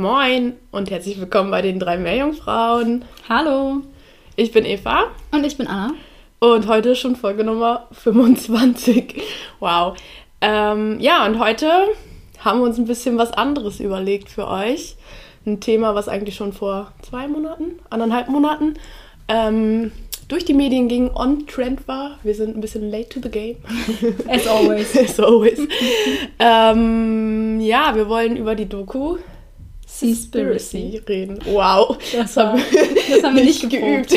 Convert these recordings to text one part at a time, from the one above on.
Moin und herzlich willkommen bei den drei Meerjungfrauen. Hallo. Ich bin Eva Und ich bin Anna. und heute schon Folge Nummer 25. Wow. Ähm, ja, und heute haben wir uns ein bisschen was anderes überlegt für euch. Ein Thema, was eigentlich schon vor zwei Monaten, anderthalb Monaten ähm, durch die Medien ging, on trend war. Wir sind ein bisschen late to the game. As always. As always. ähm, ja, wir wollen über die Doku Seaspiracy. reden. Wow. Das, war, das haben wir nicht geübt.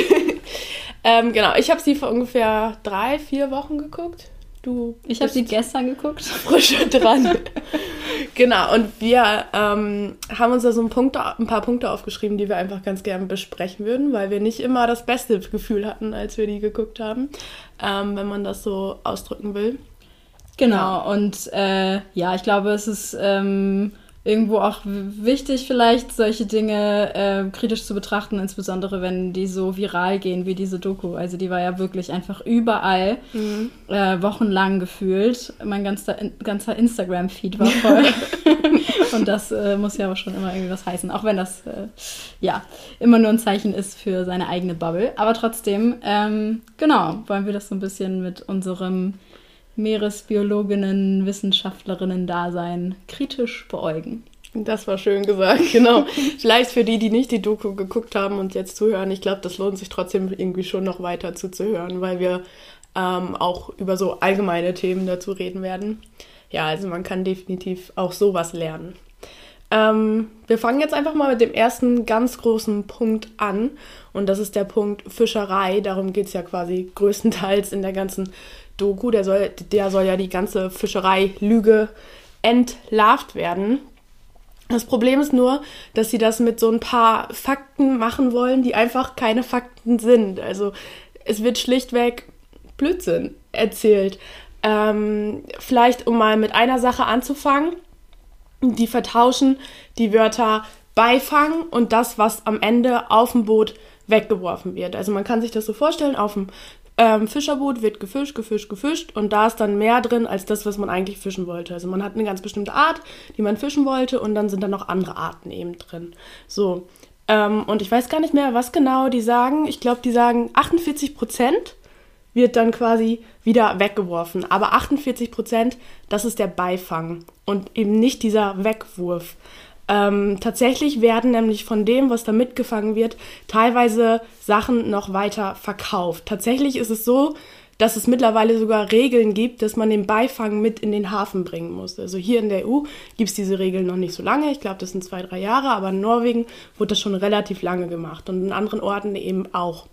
ähm, genau, ich habe sie vor ungefähr drei, vier Wochen geguckt. Du Ich habe sie gestern geguckt. frisch dran. genau, und wir ähm, haben uns da so ein, Punkt, ein paar Punkte aufgeschrieben, die wir einfach ganz gerne besprechen würden, weil wir nicht immer das beste Gefühl hatten, als wir die geguckt haben, ähm, wenn man das so ausdrücken will. Genau, und äh, ja, ich glaube, es ist ähm, irgendwo auch wichtig, vielleicht solche Dinge äh, kritisch zu betrachten, insbesondere wenn die so viral gehen wie diese Doku. Also die war ja wirklich einfach überall, äh, wochenlang gefühlt. Mein ganzer, ganzer Instagram-Feed war voll. und das äh, muss ja auch schon immer irgendwie was heißen, auch wenn das äh, ja immer nur ein Zeichen ist für seine eigene Bubble. Aber trotzdem, ähm, genau, wollen wir das so ein bisschen mit unserem Meeresbiologinnen, Wissenschaftlerinnen-Dasein kritisch beäugen. Das war schön gesagt, genau. Vielleicht für die, die nicht die Doku geguckt haben und jetzt zuhören, ich glaube, das lohnt sich trotzdem irgendwie schon noch weiter zuzuhören, weil wir ähm, auch über so allgemeine Themen dazu reden werden. Ja, also man kann definitiv auch sowas lernen. Ähm, wir fangen jetzt einfach mal mit dem ersten ganz großen Punkt an und das ist der Punkt Fischerei. Darum geht es ja quasi größtenteils in der ganzen Doku. Der soll, der soll ja die ganze Fischerei-Lüge entlarvt werden. Das Problem ist nur, dass sie das mit so ein paar Fakten machen wollen, die einfach keine Fakten sind. Also es wird schlichtweg Blödsinn erzählt. Ähm, vielleicht, um mal mit einer Sache anzufangen, die vertauschen die Wörter Beifang und das, was am Ende auf dem Boot weggeworfen wird. Also man kann sich das so vorstellen, auf dem ähm, Fischerboot wird gefischt, gefischt, gefischt und da ist dann mehr drin als das, was man eigentlich fischen wollte. Also man hat eine ganz bestimmte Art, die man fischen wollte und dann sind da noch andere Arten eben drin. So. Ähm, und ich weiß gar nicht mehr, was genau die sagen. Ich glaube, die sagen 48 Prozent wird dann quasi wieder weggeworfen. Aber 48 Prozent, das ist der Beifang und eben nicht dieser Wegwurf. Ähm, tatsächlich werden nämlich von dem, was da mitgefangen wird, teilweise Sachen noch weiter verkauft. Tatsächlich ist es so, dass es mittlerweile sogar Regeln gibt, dass man den Beifang mit in den Hafen bringen muss. Also hier in der EU gibt es diese Regeln noch nicht so lange. Ich glaube, das sind zwei, drei Jahre, aber in Norwegen wurde das schon relativ lange gemacht und in anderen Orten eben auch.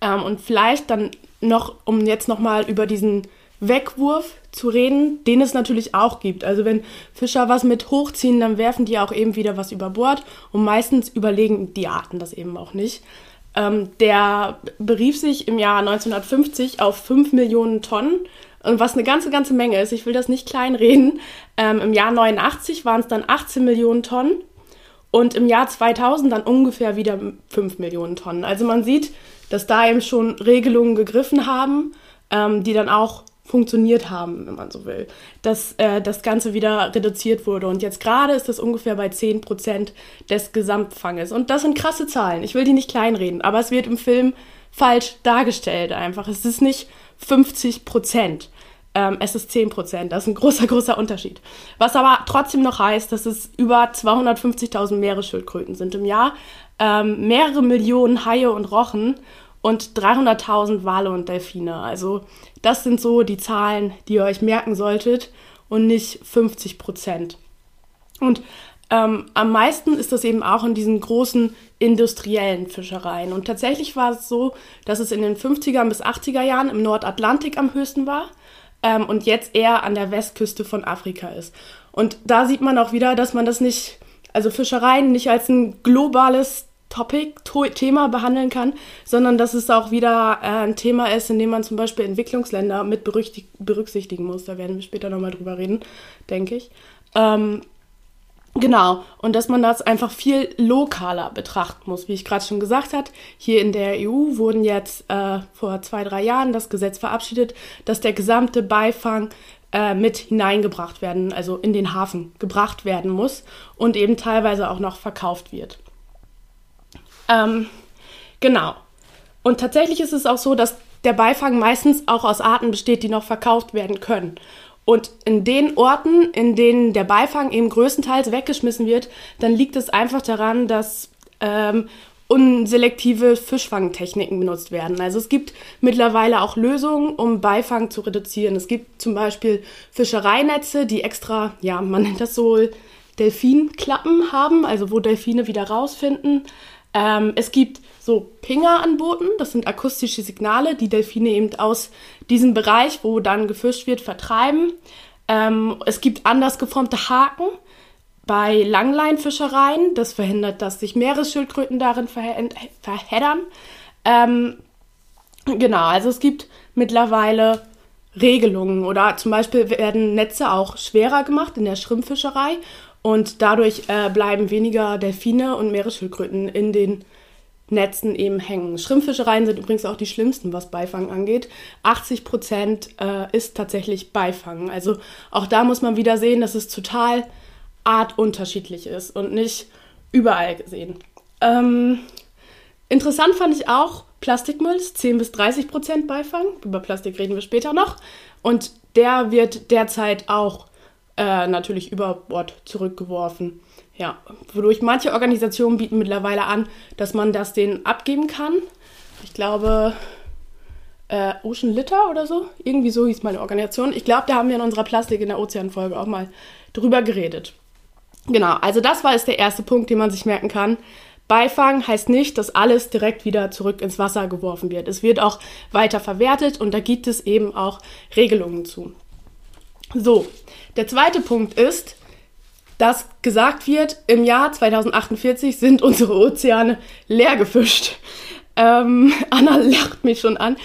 Ähm, und vielleicht dann noch, um jetzt nochmal über diesen Wegwurf zu reden, den es natürlich auch gibt. Also wenn Fischer was mit hochziehen, dann werfen die auch eben wieder was über Bord und meistens überlegen die Arten das eben auch nicht. Ähm, der berief sich im Jahr 1950 auf 5 Millionen Tonnen, was eine ganze, ganze Menge ist. Ich will das nicht kleinreden. Ähm, Im Jahr 89 waren es dann 18 Millionen Tonnen und im Jahr 2000 dann ungefähr wieder 5 Millionen Tonnen. Also man sieht, dass da eben schon Regelungen gegriffen haben, ähm, die dann auch funktioniert haben, wenn man so will, dass äh, das Ganze wieder reduziert wurde. Und jetzt gerade ist das ungefähr bei 10% des Gesamtfanges. Und das sind krasse Zahlen. Ich will die nicht kleinreden, aber es wird im Film falsch dargestellt einfach. Es ist nicht 50%. Ähm, es ist 10%. Das ist ein großer, großer Unterschied. Was aber trotzdem noch heißt, dass es über 250.000 Meeresschildkröten sind im Jahr, ähm, mehrere Millionen Haie und Rochen und 300.000 Wale und Delfine. Also das sind so die Zahlen, die ihr euch merken solltet und nicht 50 Prozent. Und ähm, am meisten ist das eben auch in diesen großen industriellen Fischereien. Und tatsächlich war es so, dass es in den 50er bis 80er Jahren im Nordatlantik am höchsten war ähm, und jetzt eher an der Westküste von Afrika ist. Und da sieht man auch wieder, dass man das nicht, also Fischereien nicht als ein globales Topic, Thema behandeln kann, sondern dass es auch wieder äh, ein Thema ist, in dem man zum Beispiel Entwicklungsländer mit berücksichtigen muss. Da werden wir später nochmal drüber reden, denke ich. Ähm, Genau, und dass man das einfach viel lokaler betrachten muss. Wie ich gerade schon gesagt habe, hier in der EU wurden jetzt äh, vor zwei, drei Jahren das Gesetz verabschiedet, dass der gesamte Beifang äh, mit hineingebracht werden, also in den Hafen gebracht werden muss und eben teilweise auch noch verkauft wird. Ähm, genau. Und tatsächlich ist es auch so, dass der Beifang meistens auch aus Arten besteht, die noch verkauft werden können. Und in den Orten, in denen der Beifang eben größtenteils weggeschmissen wird, dann liegt es einfach daran, dass ähm, unselektive Fischfangtechniken benutzt werden. Also es gibt mittlerweile auch Lösungen, um Beifang zu reduzieren. Es gibt zum Beispiel Fischereinetze, die extra, ja, man nennt das so Delfinklappen haben, also wo Delfine wieder rausfinden. Ähm, es gibt so Pinger an Booten, das sind akustische Signale, die Delfine eben aus diesem Bereich, wo dann gefischt wird, vertreiben. Ähm, es gibt anders geformte Haken bei Langleinfischereien, das verhindert, dass sich Meeresschildkröten darin verheddern. Ähm, genau, also es gibt mittlerweile Regelungen oder zum Beispiel werden Netze auch schwerer gemacht in der Schrimpfischerei und dadurch äh, bleiben weniger Delfine und Meeresschildkröten in den Netzen eben hängen. Schrimpfischereien sind übrigens auch die schlimmsten, was Beifang angeht. 80 Prozent äh, ist tatsächlich Beifang. Also auch da muss man wieder sehen, dass es total artunterschiedlich ist und nicht überall gesehen. Ähm, interessant fand ich auch Plastikmüll, 10 bis 30 Prozent Beifang. Über Plastik reden wir später noch. Und der wird derzeit auch äh, natürlich über Bord zurückgeworfen. Ja, wodurch manche Organisationen bieten mittlerweile an, dass man das denen abgeben kann. Ich glaube, äh, Ocean Litter oder so. Irgendwie so hieß meine Organisation. Ich glaube, da haben wir in unserer Plastik in der Ozeanfolge auch mal drüber geredet. Genau, also das war jetzt der erste Punkt, den man sich merken kann. Beifang heißt nicht, dass alles direkt wieder zurück ins Wasser geworfen wird. Es wird auch weiter verwertet und da gibt es eben auch Regelungen zu. So, der zweite Punkt ist, dass gesagt wird, im Jahr 2048 sind unsere Ozeane leer gefischt. Ähm, Anna lacht mich schon an.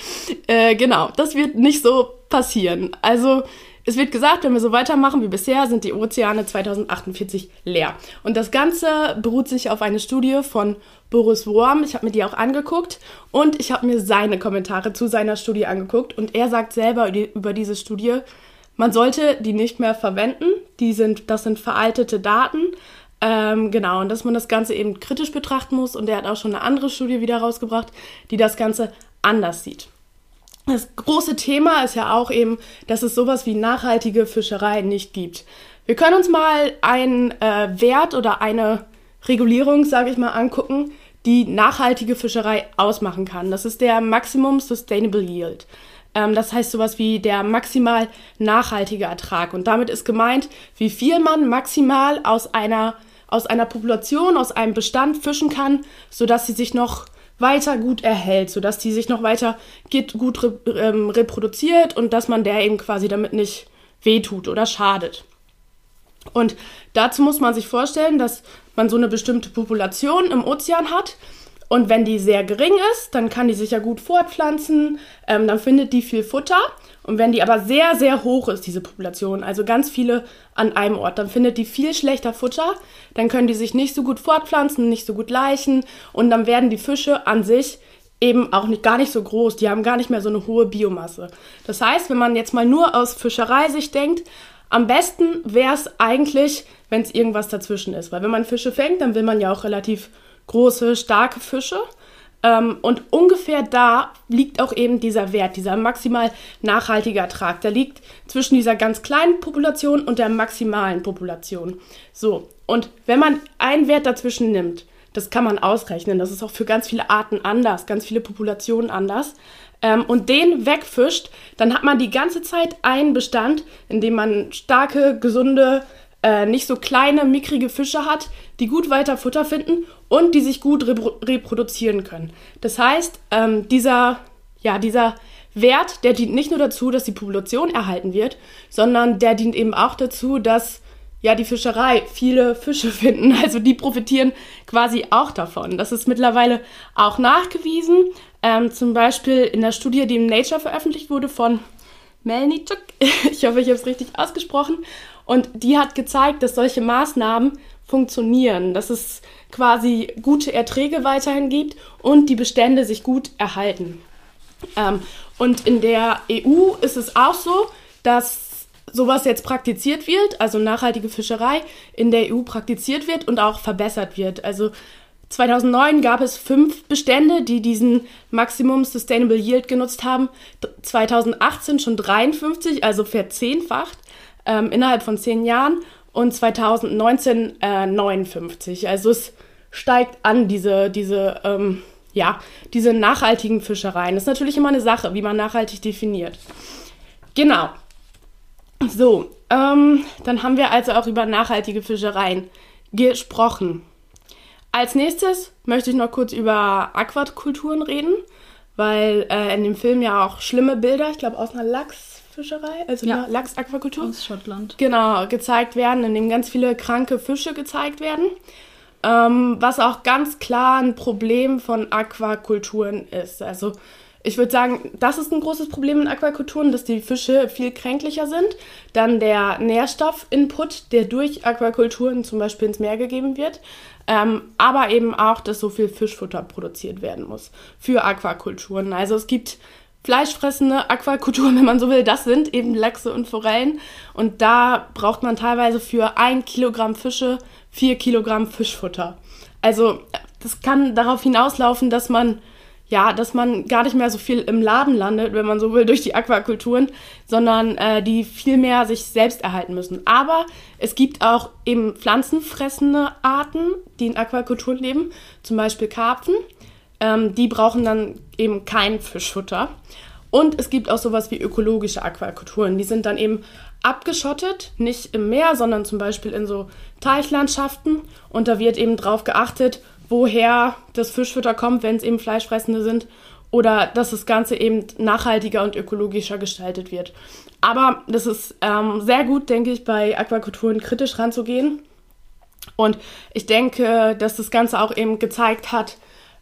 Äh, genau, das wird nicht so passieren. Also es wird gesagt, wenn wir so weitermachen wie bisher, sind die Ozeane 2048 leer. Und das Ganze beruht sich auf eine Studie von Boris Worm. Ich habe mir die auch angeguckt und ich habe mir seine Kommentare zu seiner Studie angeguckt. Und er sagt selber über diese Studie, man sollte die nicht mehr verwenden. Die sind, das sind veraltete Daten. Ähm, genau, und dass man das Ganze eben kritisch betrachten muss. Und er hat auch schon eine andere Studie wieder rausgebracht, die das Ganze anders sieht. Das große Thema ist ja auch eben, dass es sowas wie nachhaltige Fischerei nicht gibt. Wir können uns mal einen äh, Wert oder eine Regulierung, sage ich mal, angucken, die nachhaltige Fischerei ausmachen kann. Das ist der Maximum Sustainable Yield. Ähm, das heißt sowas wie der maximal nachhaltige Ertrag. Und damit ist gemeint, wie viel man maximal aus einer, aus einer Population, aus einem Bestand fischen kann, sodass sie sich noch weiter gut erhält, sodass die sich noch weiter gut ähm, reproduziert und dass man der eben quasi damit nicht wehtut oder schadet. Und dazu muss man sich vorstellen, dass man so eine bestimmte Population im Ozean hat und wenn die sehr gering ist, dann kann die sich ja gut fortpflanzen, ähm, dann findet die viel Futter. Und wenn die aber sehr, sehr hoch ist, diese Population, also ganz viele an einem Ort, dann findet die viel schlechter Futter, dann können die sich nicht so gut fortpflanzen, nicht so gut leichen und dann werden die Fische an sich eben auch nicht, gar nicht so groß, die haben gar nicht mehr so eine hohe Biomasse. Das heißt, wenn man jetzt mal nur aus Fischereisicht denkt, am besten wäre es eigentlich, wenn es irgendwas dazwischen ist, weil wenn man Fische fängt, dann will man ja auch relativ große, starke Fische. Ähm, und ungefähr da liegt auch eben dieser Wert, dieser maximal nachhaltige Ertrag. Der liegt zwischen dieser ganz kleinen Population und der maximalen Population. So, und wenn man einen Wert dazwischen nimmt, Das kann man ausrechnen. Das ist auch für ganz viele Arten anders, ganz viele Populationen anders. Ähm, und den wegfischt, dann hat man die ganze Zeit einen Bestand, in dem man starke, gesunde, äh, nicht so kleine, mickrige Fische hat, die gut weiter Futter finden und die sich gut repro reproduzieren können. Das heißt, ähm, dieser, ja, dieser Wert, der dient nicht nur dazu, dass die Population erhalten wird, sondern der dient eben auch dazu, dass ja die Fischerei viele Fische finden. Also die profitieren quasi auch davon. Das ist mittlerweile auch nachgewiesen. Ähm, zum Beispiel in der Studie, die im Nature veröffentlicht wurde von Melanie Chuk. Ich hoffe, ich habe es richtig ausgesprochen. Und die hat gezeigt, dass solche Maßnahmen funktionieren, dass es quasi gute Erträge weiterhin gibt und die Bestände sich gut erhalten. Ähm, und in der EU ist es auch so, dass sowas jetzt praktiziert wird, also nachhaltige Fischerei in der EU praktiziert wird und auch verbessert wird. Also 2009 gab es fünf Bestände, die diesen Maximum Sustainable Yield genutzt haben. 2018 schon 53, also verzehnfacht ähm, innerhalb von zehn Jahren. Und 2019 äh, 59. Also es steigt an, diese, diese ähm, ja, diese nachhaltigen Fischereien. Das ist natürlich immer eine Sache, wie man nachhaltig definiert. Genau. So, ähm, dann haben wir also auch über nachhaltige Fischereien gesprochen. Als nächstes möchte ich noch kurz über Aquakulturen reden, weil äh, in dem Film ja auch schlimme Bilder, ich glaube aus einer Lachsfischerei, also ja. Lachsaquakultur, aus Schottland, genau, gezeigt werden, in dem ganz viele kranke Fische gezeigt werden. Ähm, was auch ganz klar ein Problem von Aquakulturen ist. Also ich würde sagen, das ist ein großes Problem in Aquakulturen, dass die Fische viel kränklicher sind. Dann der Nährstoffinput, der durch Aquakulturen zum Beispiel ins Meer gegeben wird. Ähm, aber eben auch, dass so viel Fischfutter produziert werden muss für Aquakulturen. Also es gibt fleischfressende Aquakulturen, wenn man so will. Das sind eben Lachse und Forellen. Und da braucht man teilweise für ein Kilogramm Fische vier Kilogramm Fischfutter. Also das kann darauf hinauslaufen, dass man ja, dass man gar nicht mehr so viel im Laden landet, wenn man so will, durch die Aquakulturen, sondern äh, die viel mehr sich selbst erhalten müssen. Aber es gibt auch eben pflanzenfressende Arten, die in Aquakulturen leben, zum Beispiel Karpfen. Ähm, die brauchen dann eben kein Fischfutter. Und es gibt auch sowas wie ökologische Aquakulturen. Die sind dann eben abgeschottet, nicht im Meer, sondern zum Beispiel in so Teichlandschaften. Und da wird eben drauf geachtet, woher das Fischfutter kommt, wenn es eben Fleischfressende sind. Oder dass das Ganze eben nachhaltiger und ökologischer gestaltet wird. Aber das ist ähm, sehr gut, denke ich, bei Aquakulturen kritisch ranzugehen. Und ich denke, dass das Ganze auch eben gezeigt hat,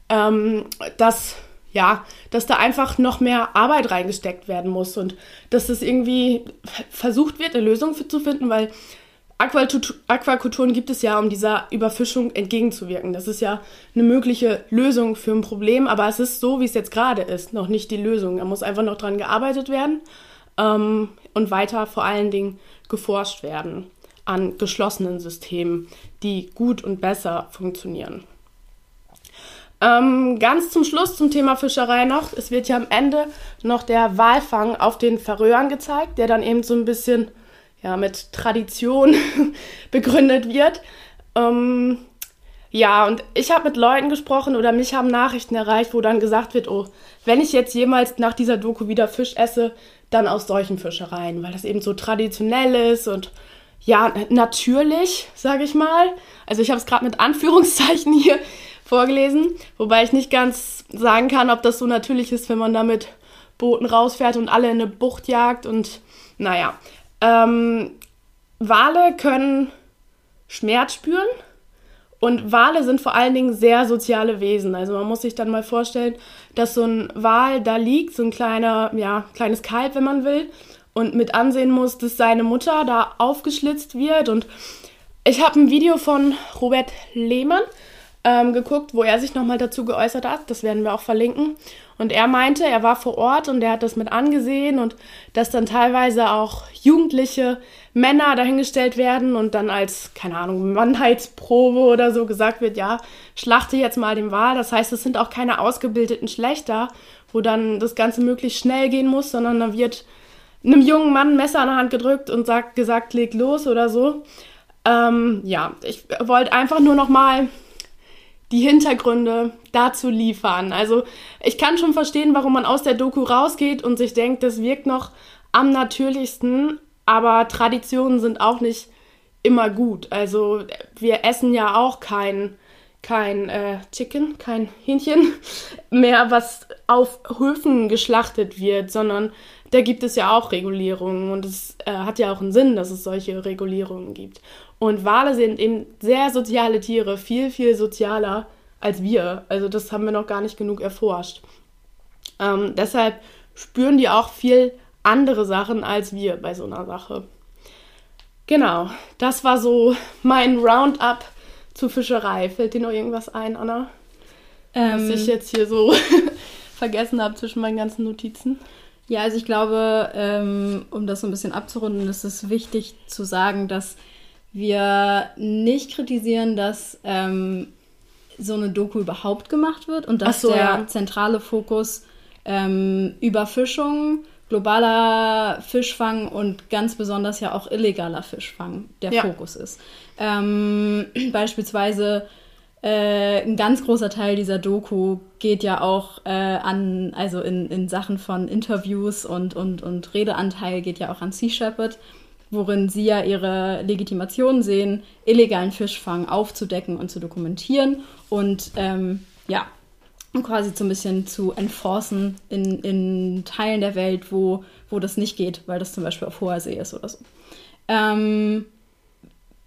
ähm, dass ja, dass da einfach noch mehr Arbeit reingesteckt werden muss und dass es irgendwie versucht wird, eine Lösung für, zu finden, weil Aquakulturen gibt es ja, um dieser Überfischung entgegenzuwirken. Das ist ja eine mögliche Lösung für ein Problem, aber es ist so, wie es jetzt gerade ist, noch nicht die Lösung. Da muss einfach noch dran gearbeitet werden ähm, und weiter vor allen Dingen geforscht werden an geschlossenen Systemen, die gut und besser funktionieren. Ähm, ganz zum Schluss zum Thema Fischerei noch. Es wird ja am Ende noch der Walfang auf den Färöern gezeigt, der dann eben so ein bisschen ja, mit Tradition begründet wird. Ähm, ja, und ich habe mit Leuten gesprochen oder mich haben Nachrichten erreicht, wo dann gesagt wird, oh, wenn ich jetzt jemals nach dieser Doku wieder Fisch esse, dann aus solchen Fischereien, weil das eben so traditionell ist und ja, natürlich, sage ich mal. Also ich habe es gerade mit Anführungszeichen hier vorgelesen, wobei ich nicht ganz sagen kann, ob das so natürlich ist, wenn man da mit Booten rausfährt und alle in eine Bucht jagt und naja. Ähm, Wale können Schmerz spüren und Wale sind vor allen Dingen sehr soziale Wesen. Also man muss sich dann mal vorstellen, dass so ein Wal da liegt, so ein kleiner, ja, kleines Kalb, wenn man will, und mit ansehen muss, dass seine Mutter da aufgeschlitzt wird. Und ich habe ein Video von Robert Lehmann, ähm, geguckt, wo er sich nochmal dazu geäußert hat. Das werden wir auch verlinken. Und er meinte, er war vor Ort und er hat das mit angesehen und dass dann teilweise auch jugendliche Männer dahingestellt werden und dann als, keine Ahnung, Mannheitsprobe oder so gesagt wird, ja, schlachte jetzt mal den Wal. Das heißt, es sind auch keine ausgebildeten Schlechter, wo dann das Ganze möglichst schnell gehen muss, sondern da wird einem jungen Mann ein Messer an der Hand gedrückt und sagt, gesagt, leg los oder so. Ähm, ja, ich wollte einfach nur noch mal die Hintergründe dazu liefern. Also ich kann schon verstehen, warum man aus der Doku rausgeht und sich denkt, das wirkt noch am natürlichsten, aber Traditionen sind auch nicht immer gut. Also wir essen ja auch kein, kein äh, Chicken, kein Hähnchen mehr, was auf Höfen geschlachtet wird, sondern da gibt es ja auch Regulierungen und es äh, hat ja auch einen Sinn, dass es solche Regulierungen gibt. Und Wale sind eben sehr soziale Tiere, viel, viel sozialer als wir. Also das haben wir noch gar nicht genug erforscht. Ähm, deshalb spüren die auch viel andere Sachen als wir bei so einer Sache. Genau, das war so mein Roundup zur Fischerei. Fällt dir noch irgendwas ein, Anna? Ähm, Was ich jetzt hier so vergessen habe zwischen meinen ganzen Notizen? Ja, also ich glaube, ähm, um das so ein bisschen abzurunden, ist es wichtig zu sagen, dass wir nicht kritisieren, dass ähm, so eine Doku überhaupt gemacht wird und dass so, der ja. zentrale Fokus ähm, Überfischung, globaler Fischfang und ganz besonders ja auch illegaler Fischfang der ja. Fokus ist. Ähm, beispielsweise äh, ein ganz großer Teil dieser Doku geht ja auch äh, an, also in, in Sachen von Interviews und, und, und Redeanteil geht ja auch an Sea Shepherd worin sie ja ihre Legitimation sehen, illegalen Fischfang aufzudecken und zu dokumentieren und ähm, ja, quasi so ein bisschen zu enforcen in, in Teilen der Welt, wo, wo das nicht geht, weil das zum Beispiel auf hoher See ist oder so. Ähm,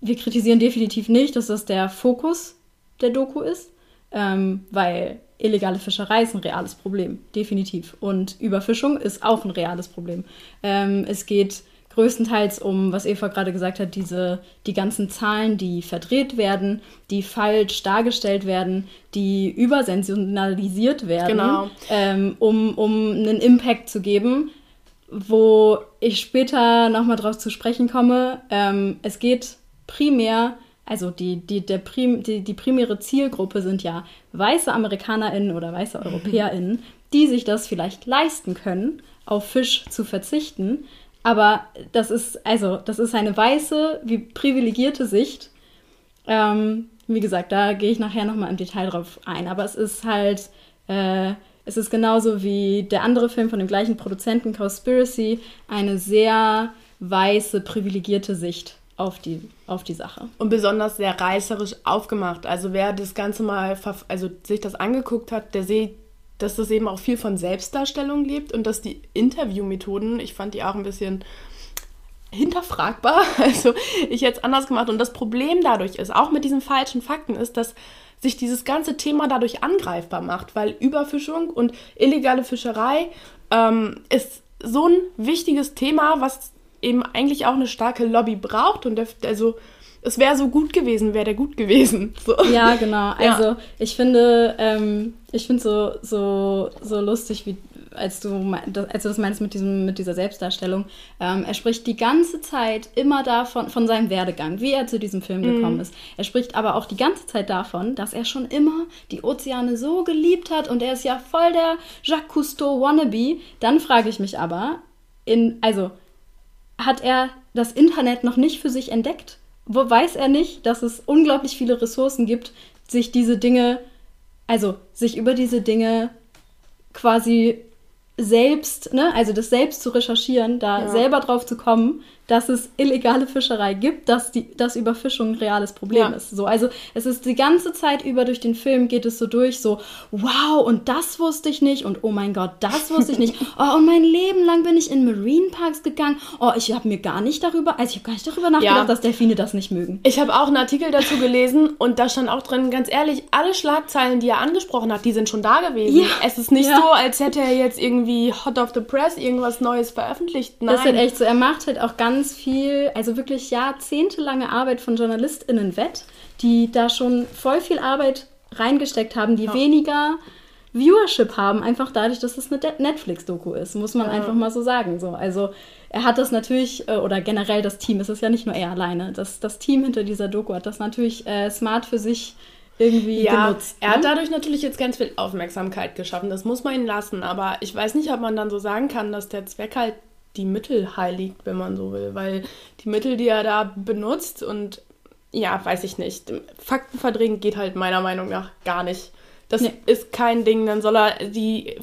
wir kritisieren definitiv nicht, dass das der Fokus der Doku ist, ähm, weil illegale Fischerei ist ein reales Problem, definitiv. Und Überfischung ist auch ein reales Problem. Ähm, es geht größtenteils um, was Eva gerade gesagt hat, diese, die ganzen Zahlen, die verdreht werden, die falsch dargestellt werden, die übersensionalisiert werden, genau. ähm, um, um einen Impact zu geben, wo ich später nochmal drauf zu sprechen komme. Ähm, es geht primär, also die, die, der Prim, die, die primäre Zielgruppe sind ja weiße AmerikanerInnen oder weiße EuropäerInnen, die sich das vielleicht leisten können, auf Fisch zu verzichten aber das ist, also, das ist eine weiße, wie privilegierte Sicht. Ähm, wie gesagt, da gehe ich nachher nochmal im Detail drauf ein. Aber es ist halt, äh, es ist genauso wie der andere Film von dem gleichen Produzenten, Conspiracy, eine sehr weiße, privilegierte Sicht auf die, auf die Sache. Und besonders sehr reißerisch aufgemacht. Also wer das Ganze mal, also sich das angeguckt hat, der sieht dass das eben auch viel von Selbstdarstellung lebt und dass die Interviewmethoden, ich fand die auch ein bisschen hinterfragbar. Also ich hätte es anders gemacht. Und das Problem dadurch ist, auch mit diesen falschen Fakten, ist, dass sich dieses ganze Thema dadurch angreifbar macht, weil Überfischung und illegale Fischerei ähm, ist so ein wichtiges Thema, was eben eigentlich auch eine starke Lobby braucht. Und der, also es wäre so gut gewesen, wäre der gut gewesen. So. Ja, genau. Also ja. ich finde, ähm, ich finde so, so, so lustig, wie als du, als du das meinst mit, diesem, mit dieser Selbstdarstellung, ähm, er spricht die ganze Zeit immer davon, von seinem Werdegang, wie er zu diesem Film mm. gekommen ist. Er spricht aber auch die ganze Zeit davon, dass er schon immer die Ozeane so geliebt hat und er ist ja voll der Jacques Cousteau wannabe. Dann frage ich mich aber, in, also, hat er das Internet noch nicht für sich entdeckt? wo weiß er nicht, dass es unglaublich viele Ressourcen gibt, sich diese Dinge, also sich über diese Dinge quasi selbst, ne, also das selbst zu recherchieren, da ja. selber drauf zu kommen, dass es illegale Fischerei gibt, dass, die, dass Überfischung ein reales Problem ja. ist. So, also es ist die ganze Zeit über durch den Film geht es so durch, so, wow, und das wusste ich nicht und oh mein Gott, das wusste ich nicht. Oh, und mein Leben lang bin ich in Marine Parks gegangen. Oh, ich habe mir gar nicht darüber, also ich habe gar nicht darüber nachgedacht, ja. dass Delfine das nicht mögen. Ich habe auch einen Artikel dazu gelesen und da stand auch drin, ganz ehrlich, alle Schlagzeilen, die er angesprochen hat, die sind schon da gewesen. Ja. Es ist nicht so, als hätte er jetzt irgendwie hot of the press irgendwas Neues veröffentlicht. Nein. Das ist halt echt so. Er macht halt auch ganz ganz viel, also wirklich jahrzehntelange Arbeit von JournalistInnen wett, die da schon voll viel Arbeit reingesteckt haben, die ja. weniger Viewership haben, einfach dadurch, dass es eine Netflix-Doku ist, muss man ja. einfach mal so sagen. So, also er hat das natürlich, äh, oder generell das Team, es ist ja nicht nur er alleine, das, das Team hinter dieser Doku hat das natürlich äh, smart für sich irgendwie ja, genutzt. Er ne? hat dadurch natürlich jetzt ganz viel Aufmerksamkeit geschaffen, das muss man ihn lassen, aber ich weiß nicht, ob man dann so sagen kann, dass der Zweck halt die Mittel heiligt, wenn man so will, weil die Mittel, die er da benutzt und ja, weiß ich nicht. Fakten verdrängen geht halt meiner Meinung nach gar nicht. Das Nee. ist kein Ding. Dann soll er die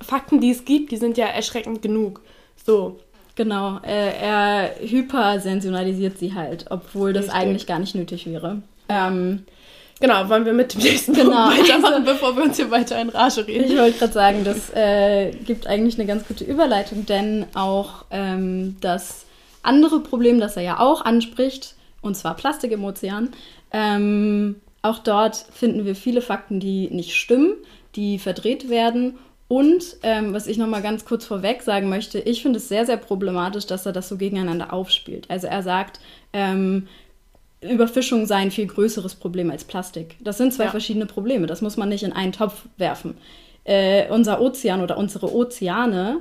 Fakten, die es gibt, die sind ja erschreckend genug. So. Genau, er hypersensionalisiert sie halt, obwohl das Richtig. eigentlich gar nicht nötig wäre. Ähm, Genau, wollen wir mit dem nächsten Genau, Punkt weitermachen, bevor wir uns hier weiter in Rage reden. Ich wollte gerade sagen, das äh, gibt eigentlich eine ganz gute Überleitung, denn auch ähm, das andere Problem, das er ja auch anspricht, und zwar Plastik im Ozean, ähm, auch dort finden wir viele Fakten, die nicht stimmen, die verdreht werden. Und ähm, was ich nochmal ganz kurz vorweg sagen möchte, ich finde es sehr, sehr problematisch, dass er das so gegeneinander aufspielt. Also er sagt, ähm, Überfischung sei ein viel größeres Problem als Plastik. Das sind zwei Ja. verschiedene Probleme. Das muss man nicht in einen Topf werfen. Äh, unser Ozean oder unsere Ozeane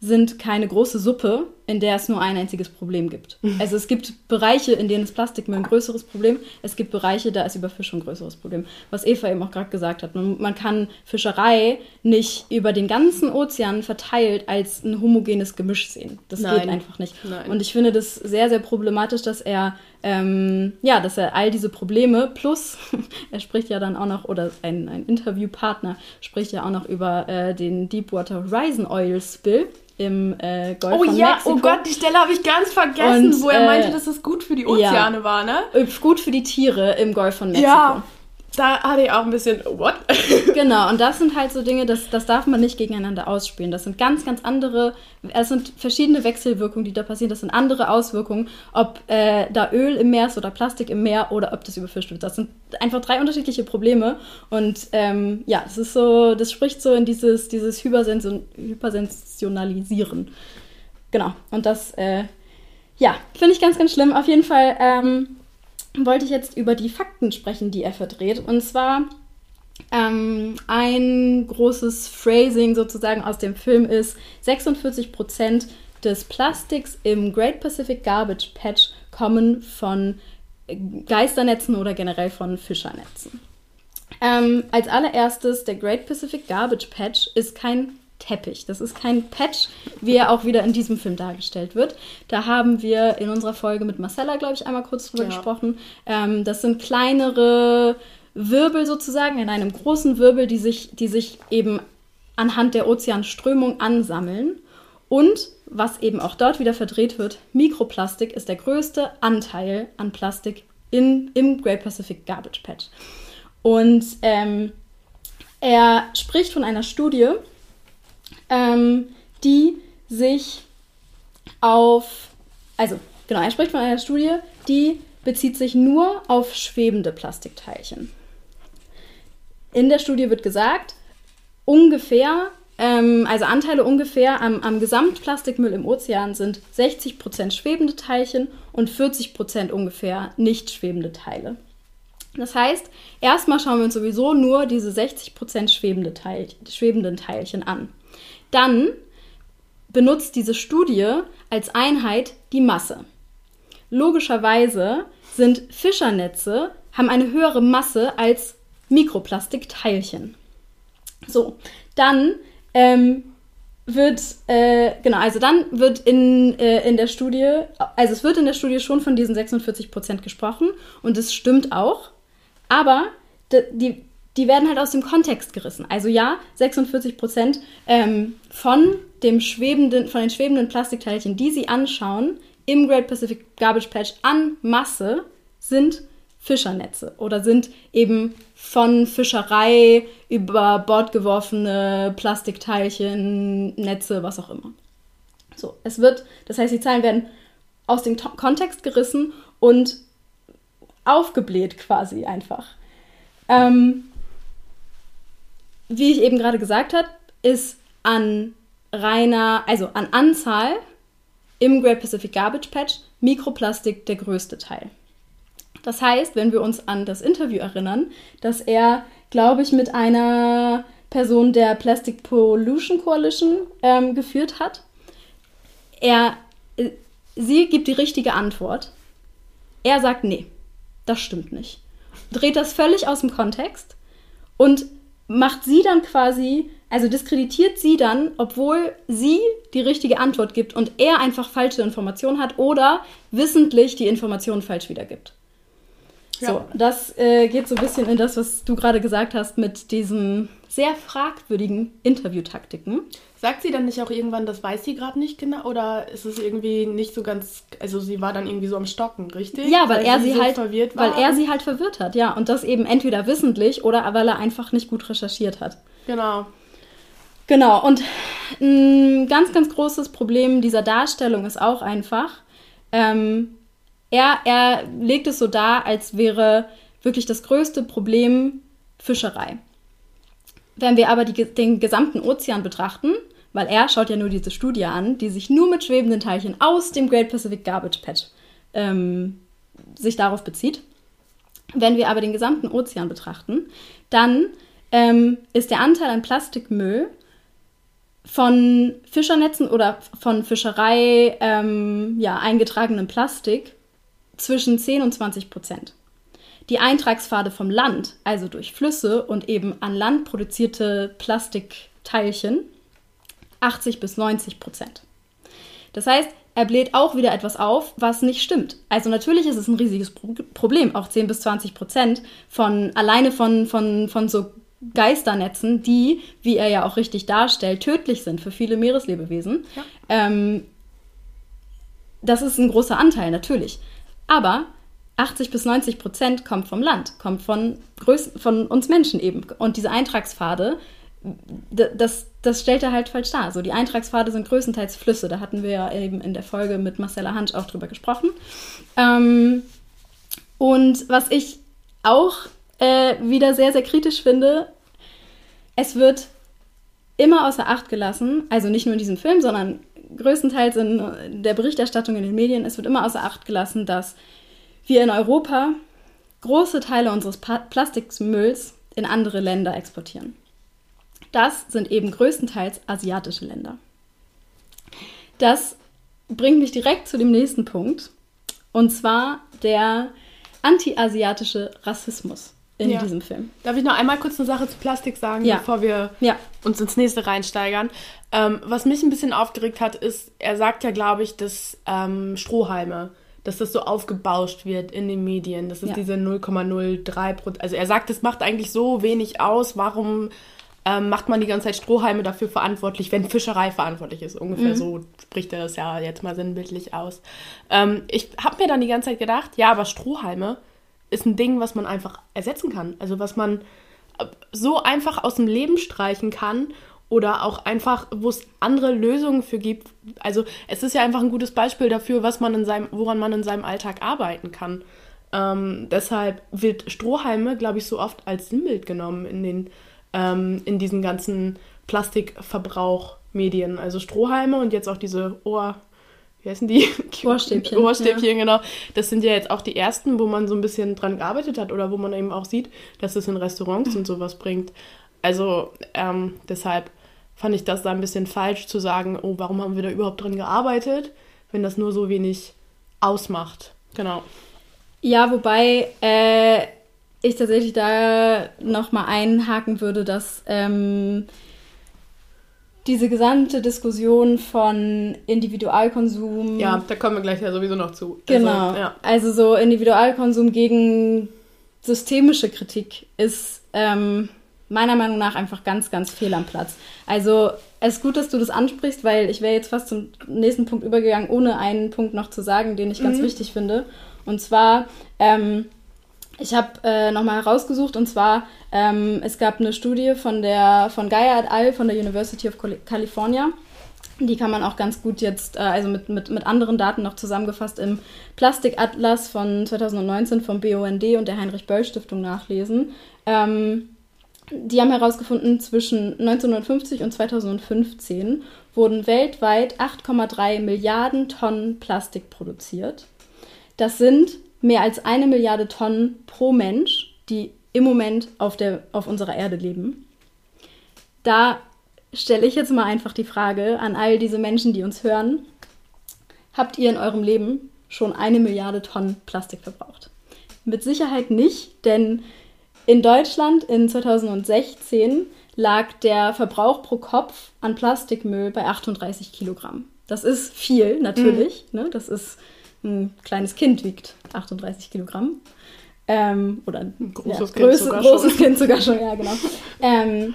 sind keine große Suppe, in der es nur ein einziges Problem gibt. Also es gibt Bereiche, in denen ist Plastikmüll ein größeres Problem. Es gibt Bereiche, da ist Überfischung ein größeres Problem. Was Eva eben auch gerade gesagt hat. Man, man kann Fischerei nicht über den ganzen Ozean verteilt als ein homogenes Gemisch sehen. Das geht Nein. einfach nicht. Nein. Und ich finde das sehr, sehr problematisch, dass er, ähm, ja, dass er all diese Probleme plus, er spricht ja dann auch noch, oder ein, ein Interviewpartner spricht ja auch noch über äh, den Deepwater Horizon Oil Spill im äh, Golf Oh von ja, Mexiko. Oh Gott, die Stelle habe ich ganz vergessen, Und, wo er äh, meinte, dass es gut für die Ozeane war, ne? Gut für die Tiere im Golf von Mexiko. Ja, da hatte ich auch ein bisschen, what? Genau, und das sind halt so Dinge, das, das darf man nicht gegeneinander ausspielen. Das sind ganz, ganz andere, es sind verschiedene Wechselwirkungen, die da passieren. Das sind andere Auswirkungen, ob äh, da Öl im Meer ist oder Plastik im Meer oder ob das überfischt wird. Das sind einfach drei unterschiedliche Probleme. Und ähm, ja, das ist so, das spricht so in dieses, dieses Hypersension, Hypersensionalisieren. Genau, und das, äh, ja, finde ich ganz, ganz schlimm. Auf jeden Fall ähm, wollte ich jetzt über die Fakten sprechen, die er verdreht. Und zwar ähm, ein großes Phrasing sozusagen aus dem Film ist, 46% des Plastiks im Great Pacific Garbage Patch kommen von äh, Geisternetzen oder generell von Fischernetzen. Ähm, als allererstes, der Great Pacific Garbage Patch ist kein Teppich. Das ist kein Patch, wie er auch wieder in diesem Film dargestellt wird. Da haben wir in unserer Folge mit Marcella, glaube ich, einmal kurz drüber Ja. gesprochen. Ähm, das sind kleinere Wirbel sozusagen in einem großen Wirbel, die sich, die sich eben anhand der Ozeanströmung ansammeln. Und was eben auch dort wieder verdreht wird, Mikroplastik ist der größte Anteil an Plastik in, im Great Pacific Garbage Patch. Und ähm, er spricht von einer Studie, ähm, die sich auf, also genau, er spricht von einer Studie, die bezieht sich nur auf schwebende Plastikteilchen. In der Studie wird gesagt, ungefähr, ähm, also Anteile ungefähr am, am Gesamtplastikmüll im Ozean sind 60% schwebende Teilchen und 40% ungefähr nicht schwebende Teile. Das heißt, erstmal schauen wir uns sowieso nur diese 60% schwebende Teil, schwebenden Teilchen an. Dann benutzt diese Studie als Einheit die Masse. Logischerweise sind Fischernetze, haben eine höhere Masse als Mikroplastikteilchen. So, dann ähm, wird, äh, genau, also dann wird in, äh, in der Studie, also es wird in der Studie schon von diesen 46 Prozent gesprochen und es stimmt auch, aber die, die werden halt aus dem Kontext gerissen. Also ja, 46 Prozent ähm, von, dem schwebenden, von den schwebenden Plastikteilchen, die sie anschauen, im Great Pacific Garbage Patch an Masse sind Fischernetze oder sind eben von Fischerei über Bord geworfene Plastikteilchen, Netze, was auch immer. So, es wird, das heißt, die Zahlen werden aus dem To- Kontext gerissen und aufgebläht quasi einfach. Ähm, wie ich eben gerade gesagt habe, ist an reiner, also an Anzahl im Great Pacific Garbage Patch Mikroplastik der größte Teil. Das heißt, wenn wir uns an das Interview erinnern, dass er, glaube ich, mit einer Person der Plastic Pollution Coalition ähm, geführt hat, er, äh, sie gibt die richtige Antwort. Er sagt, nee, das stimmt nicht. Dreht das völlig aus dem Kontext und macht sie dann quasi, also diskreditiert sie dann, obwohl sie die richtige Antwort gibt und er einfach falsche Informationen hat oder wissentlich die Informationen falsch wiedergibt. Ja. So, das äh, geht so ein bisschen in das, was du gerade gesagt hast, mit diesen sehr fragwürdigen Interviewtaktiken. Sagt sie dann nicht auch irgendwann, das weiß sie gerade nicht genau? Oder ist es irgendwie nicht so ganz. Also sie war dann irgendwie so am Stocken, richtig? Ja, weil, weil er sie, so halt verwirrt war. Weil er sie halt verwirrt hat, ja. Und das eben entweder wissentlich oder weil er einfach nicht gut recherchiert hat. Genau. Genau, und ein ganz, ganz großes Problem dieser Darstellung ist auch einfach, ähm, er, er legt es so dar, als wäre wirklich das größte Problem Fischerei. Wenn wir aber die, den gesamten Ozean betrachten, weil er schaut ja nur diese Studie an, die sich nur mit schwebenden Teilchen aus dem Great Pacific Garbage Patch ähm, sich darauf bezieht. Wenn wir aber den gesamten Ozean betrachten, dann ähm, ist der Anteil an Plastikmüll von Fischernetzen oder von Fischerei ähm, ja, eingetragenem Plastik zwischen 10 und 20 Prozent. Die Eintragspfade vom Land, also durch Flüsse und eben an Land produzierte Plastikteilchen, 80 bis 90 Prozent. Das heißt, er bläht auch wieder etwas auf, was nicht stimmt. Also natürlich ist es ein riesiges Problem, auch 10 bis 20 Prozent von alleine von, von, von so Geisternetzen, die, wie er ja auch richtig darstellt, tödlich sind für viele Meereslebewesen. Ja. Ähm, das ist ein großer Anteil, natürlich. Aber 80 bis 90 Prozent kommt vom Land, kommt von, Größ von uns Menschen eben. Und diese Eintragspfade, das, das stellt er halt falsch dar. So, die Eintragspfade sind größtenteils Flüsse. Da hatten wir ja eben in der Folge mit Marcella Hansch auch drüber gesprochen. Ähm, und was ich auch äh, wieder sehr, sehr kritisch finde, es wird immer außer Acht gelassen, also nicht nur in diesem Film, sondern größtenteils in der Berichterstattung in den Medien, es wird immer außer Acht gelassen, dass wir in Europa große Teile unseres pa Plastikmülls in andere Länder exportieren. Das sind eben größtenteils asiatische Länder. Das bringt mich direkt zu dem nächsten Punkt, und zwar der anti-asiatische Rassismus in ja. diesem Film. Darf ich noch einmal kurz eine Sache zu Plastik sagen, ja. bevor wir ja. uns ins nächste reinsteigern? Ähm, was mich ein bisschen aufgeregt hat, ist, er sagt ja, glaube ich, dass ähm, Strohhalme, dass das so aufgebauscht wird in den Medien. Das ist diese 0,03 Prozent. Also er sagt, es macht eigentlich so wenig aus. Warum ähm, macht man die ganze Zeit Strohhalme dafür verantwortlich, wenn Fischerei verantwortlich ist? Ungefähr mhm. so spricht er das ja jetzt mal sinnbildlich aus. Ähm, ich habe mir dann die ganze Zeit gedacht, ja, aber Strohhalme ist ein Ding, was man einfach ersetzen kann. Also was man äh, so einfach aus dem Leben streichen kann oder auch einfach, wo es andere Lösungen für gibt. Also es ist ja einfach ein gutes Beispiel dafür, was man in seinem, woran man in seinem Alltag arbeiten kann. Ähm, deshalb wird Strohhalme, glaube ich, so oft als Sinnbild genommen in den ähm, in diesen ganzen Plastikverbrauchmedien. Also Strohhalme und jetzt auch diese Ohr wie heißen die? Ohrstäbchen. Ohrstäbchen, ja. genau. Das sind ja jetzt auch die ersten, wo man so ein bisschen dran gearbeitet hat oder wo man eben auch sieht, dass es in Restaurants und sowas bringt. Also ähm, deshalb fand ich das da ein bisschen falsch zu sagen, oh, warum haben wir da überhaupt dran gearbeitet, wenn das nur so wenig ausmacht. Genau. Ja, wobei äh, ich tatsächlich da nochmal einhaken würde, dass ähm, diese gesamte Diskussion von Individualkonsum. Ja, da kommen wir gleich ja sowieso noch zu. Also, genau. Also, ja. also so Individualkonsum gegen systemische Kritik ist ähm, meiner Meinung nach einfach ganz, ganz fehl am Platz. Also es ist gut, dass du das ansprichst, weil ich wäre jetzt fast zum nächsten Punkt übergegangen, ohne einen Punkt noch zu sagen, den ich ganz mhm. wichtig finde. Und zwar ähm, ich habe äh, nochmal herausgesucht und zwar, ähm, es gab eine Studie von der von Gaia et al. von der University of California. Die kann man auch ganz gut jetzt, äh, also mit, mit, mit anderen Daten noch zusammengefasst im Plastikatlas von 2019 vom BUND und der Heinrich-Böll-Stiftung nachlesen. Ähm, die haben herausgefunden, zwischen 1950 und 2015 wurden weltweit 8,3 Milliarden Tonnen Plastik produziert. Das sind mehr als eine Milliarde Tonnen pro Mensch, die im Moment auf, der, auf unserer Erde leben. Da stelle ich jetzt mal einfach die Frage an all diese Menschen, die uns hören. Habt ihr in eurem Leben schon eine Milliarde Tonnen Plastik verbraucht? Mit Sicherheit nicht, denn in Deutschland in 2016 lag der Verbrauch pro Kopf an Plastikmüll bei 38 Kilogramm. Das ist viel, natürlich. Mhm. Ne? Das ist ein kleines Kind wiegt 38 Kilogramm. Ähm, oder ein großes, ja, kind, größ, sogar großes schon. Kind sogar schon, ja, genau. Ähm,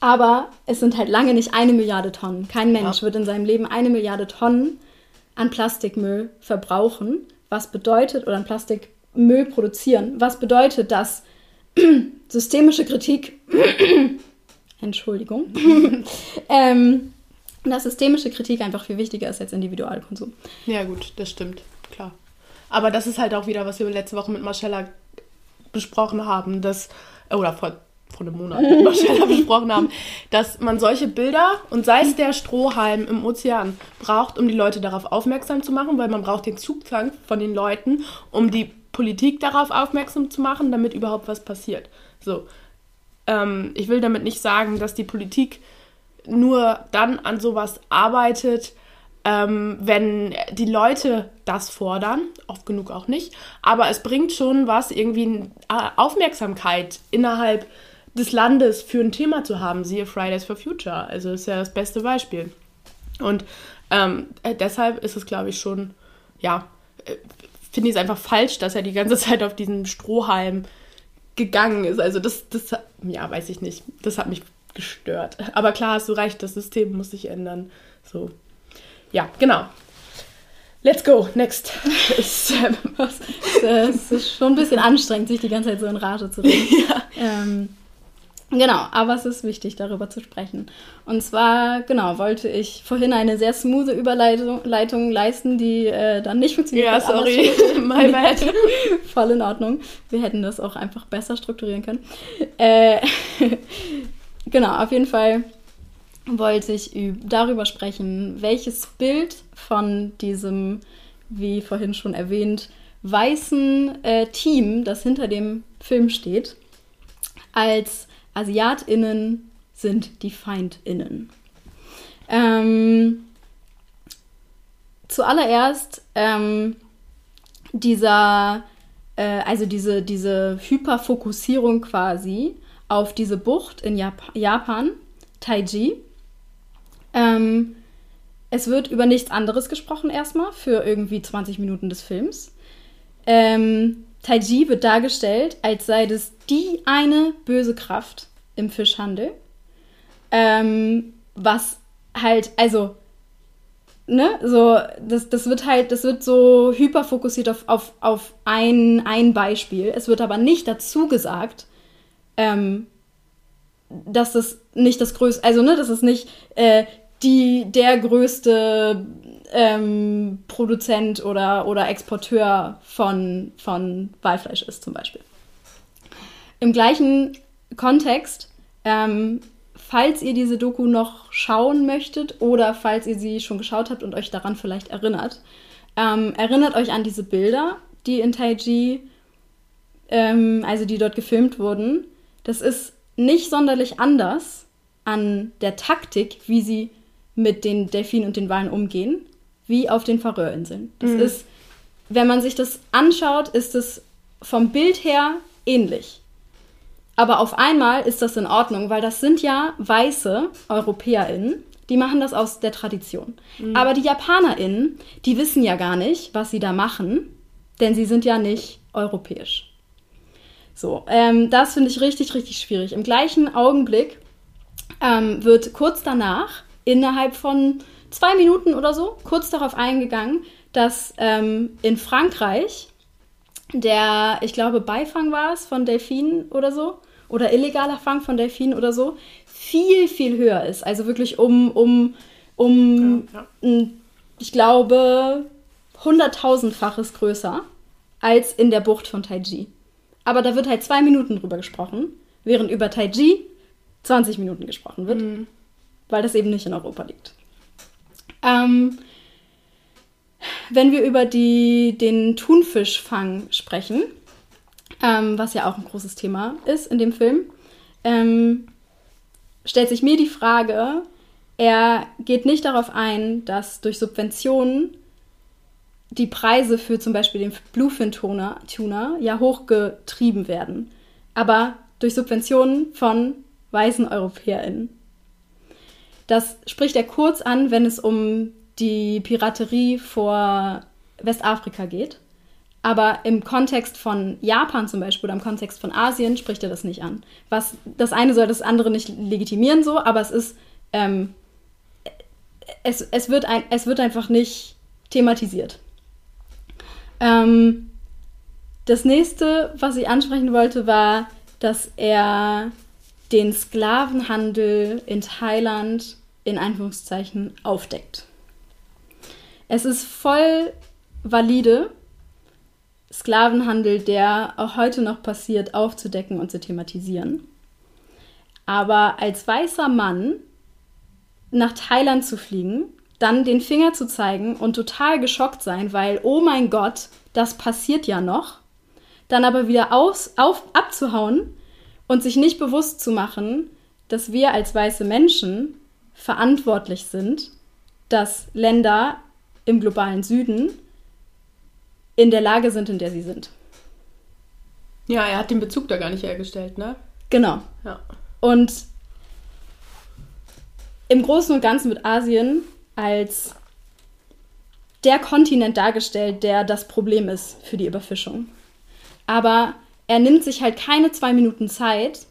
aber es sind halt lange nicht eine Milliarde Tonnen. Kein Mensch Ja. wird in seinem Leben eine Milliarde Tonnen an Plastikmüll verbrauchen, was bedeutet, oder an Plastikmüll produzieren, was bedeutet, dass systemische Kritik, Entschuldigung, ähm, dass systemische Kritik einfach viel wichtiger ist als Individualkonsum. Ja, gut, das stimmt, klar. Aber das ist halt auch wieder, was wir letzte Woche mit Marcella besprochen haben, dass, oder vor, vor einem Monat mit Marcella besprochen haben, dass man solche Bilder und sei es der Strohhalm im Ozean braucht, um die Leute darauf aufmerksam zu machen, weil man braucht den Zugzwang von den Leuten, um die Politik darauf aufmerksam zu machen, damit überhaupt was passiert. So. Ähm, ich will damit nicht sagen, dass die Politik nur dann an sowas arbeitet, ähm, wenn die Leute das fordern, oft genug auch nicht, aber es bringt schon was, irgendwie äh, Aufmerksamkeit innerhalb des Landes für ein Thema zu haben, siehe Fridays for Future, also ist ja das beste Beispiel. Und ähm, äh, deshalb ist es, glaube ich, schon, ja, äh, finde ich es einfach falsch, dass er die ganze Zeit auf diesen Strohhalm gegangen ist. Also das, das, ja, weiß ich nicht. Das hat mich gestört. Aber klar, hast du recht, das System muss sich ändern. So. Ja, genau. Let's go. Next. Ist, ähm, es ist schon ein bisschen anstrengend, sich die ganze Zeit so in Rage zu reden. ja. Ähm, genau, aber es ist wichtig, darüber zu sprechen. Und zwar, genau, wollte ich vorhin eine sehr smooth Überleitung Leitung leisten, die äh, dann nicht funktioniert ja, sorry. es- My bad. Voll in Ordnung. Wir hätten das auch einfach besser strukturieren können. Äh, genau, auf jeden Fall wollte ich üb- darüber sprechen, welches Bild von diesem, wie vorhin schon erwähnt, weißen äh, Team, das hinter dem Film steht, als AsiatInnen sind die FeindInnen. Ähm, zuallererst ähm, dieser, äh, also diese, diese Hyperfokussierung quasi auf diese Bucht in Jap Japan, Taiji. Ähm, es wird über nichts anderes gesprochen erstmal für irgendwie 20 Minuten des Films. Ähm, Taiji wird dargestellt, als sei das die eine böse Kraft im Fischhandel. Ähm, was halt, also, ne, so, das, das wird halt, das wird so hyperfokussiert auf, auf, auf ein, ein Beispiel. Es wird aber nicht dazu gesagt, ähm, dass das nicht das größte, also, ne, dass es nicht äh, die, der größte ähm, Produzent oder, oder Exporteur von, von Walfleisch ist, zum Beispiel. Im gleichen Kontext, ähm, falls ihr diese Doku noch schauen möchtet oder falls ihr sie schon geschaut habt und euch daran vielleicht erinnert, ähm, erinnert euch an diese Bilder, die in Taiji, ähm, also die dort gefilmt wurden. Das ist nicht sonderlich anders an der Taktik, wie sie mit den Delfinen und den Walen umgehen, wie auf den Färöerinseln. Das ist, wenn man sich das anschaut, ist es vom Bild her ähnlich. Aber auf einmal ist das in Ordnung, weil das sind ja weiße EuropäerInnen, die machen das aus der Tradition. Aber die JapanerInnen, die wissen ja gar nicht, was sie da machen, denn sie sind ja nicht europäisch. So, ähm, das finde ich richtig, richtig schwierig. Im gleichen Augenblick ähm, wird kurz danach, innerhalb von zwei Minuten oder so, kurz darauf eingegangen, dass ähm, in Frankreich der, ich glaube, Beifang war es von Delfinen oder so, oder illegaler Fang von Delfinen oder so, viel, viel höher ist. Also wirklich um, um, um, Ja, n- ich glaube, hunderttausendfaches größer als in der Bucht von Taiji. Aber da wird halt zwei Minuten drüber gesprochen, während über Taiji 20 Minuten gesprochen wird, weil das eben nicht in Europa liegt. Ähm, wenn wir über die, den Thunfischfang sprechen, ähm, was ja auch ein großes Thema ist in dem Film, ähm, stellt sich mir die Frage, er geht nicht darauf ein, dass durch Subventionen die Preise für zum Beispiel den Bluefin-Tuna Tuna ja hochgetrieben werden, aber durch Subventionen von weißen EuropäerInnen. Das spricht er kurz an, wenn es um die Piraterie vor Westafrika geht. Aber im Kontext von Japan zum Beispiel oder im Kontext von Asien spricht er das nicht an. Was das eine soll das andere nicht legitimieren, so, aber es ist, ähm, es, es, wird ein, es wird einfach nicht thematisiert. Ähm, das nächste, was ich ansprechen wollte, war, dass er den Sklavenhandel in Thailand in Anführungszeichen aufdeckt. Es ist voll valide, Sklavenhandel, der auch heute noch passiert, aufzudecken und zu thematisieren. Aber als weißer Mann nach Thailand zu fliegen, dann den Finger zu zeigen und total geschockt sein, weil, oh mein Gott, das passiert ja noch, dann aber wieder aus, auf, abzuhauen und sich nicht bewusst zu machen, dass wir als weiße Menschen verantwortlich sind, dass Länder im globalen Süden in der Lage sind, in der sie sind. Ja, er hat den Bezug da gar nicht hergestellt, ne? Genau. Ja. Und im Großen und Ganzen wird Asien als der Kontinent dargestellt, der das Problem ist für die Überfischung. Aber er nimmt sich halt keine zwei Minuten Zeit,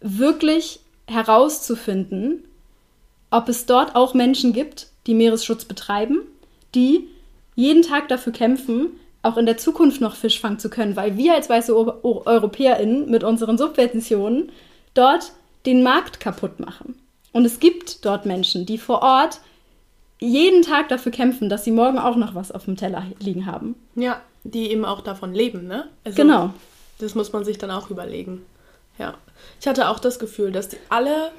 wirklich herauszufinden, ob es dort auch Menschen gibt, die Meeresschutz betreiben, die jeden Tag dafür kämpfen, auch in der Zukunft noch Fisch fangen zu können, weil wir als weiße EuropäerInnen mit unseren Subventionen dort den Markt kaputt machen. Und es gibt dort Menschen, die vor Ort jeden Tag dafür kämpfen, dass sie morgen auch noch was auf dem Teller liegen haben. Ja, die eben auch davon leben, ne? Also, genau. Das muss man sich dann auch überlegen. Ja. Ich hatte auch das Gefühl, dass alle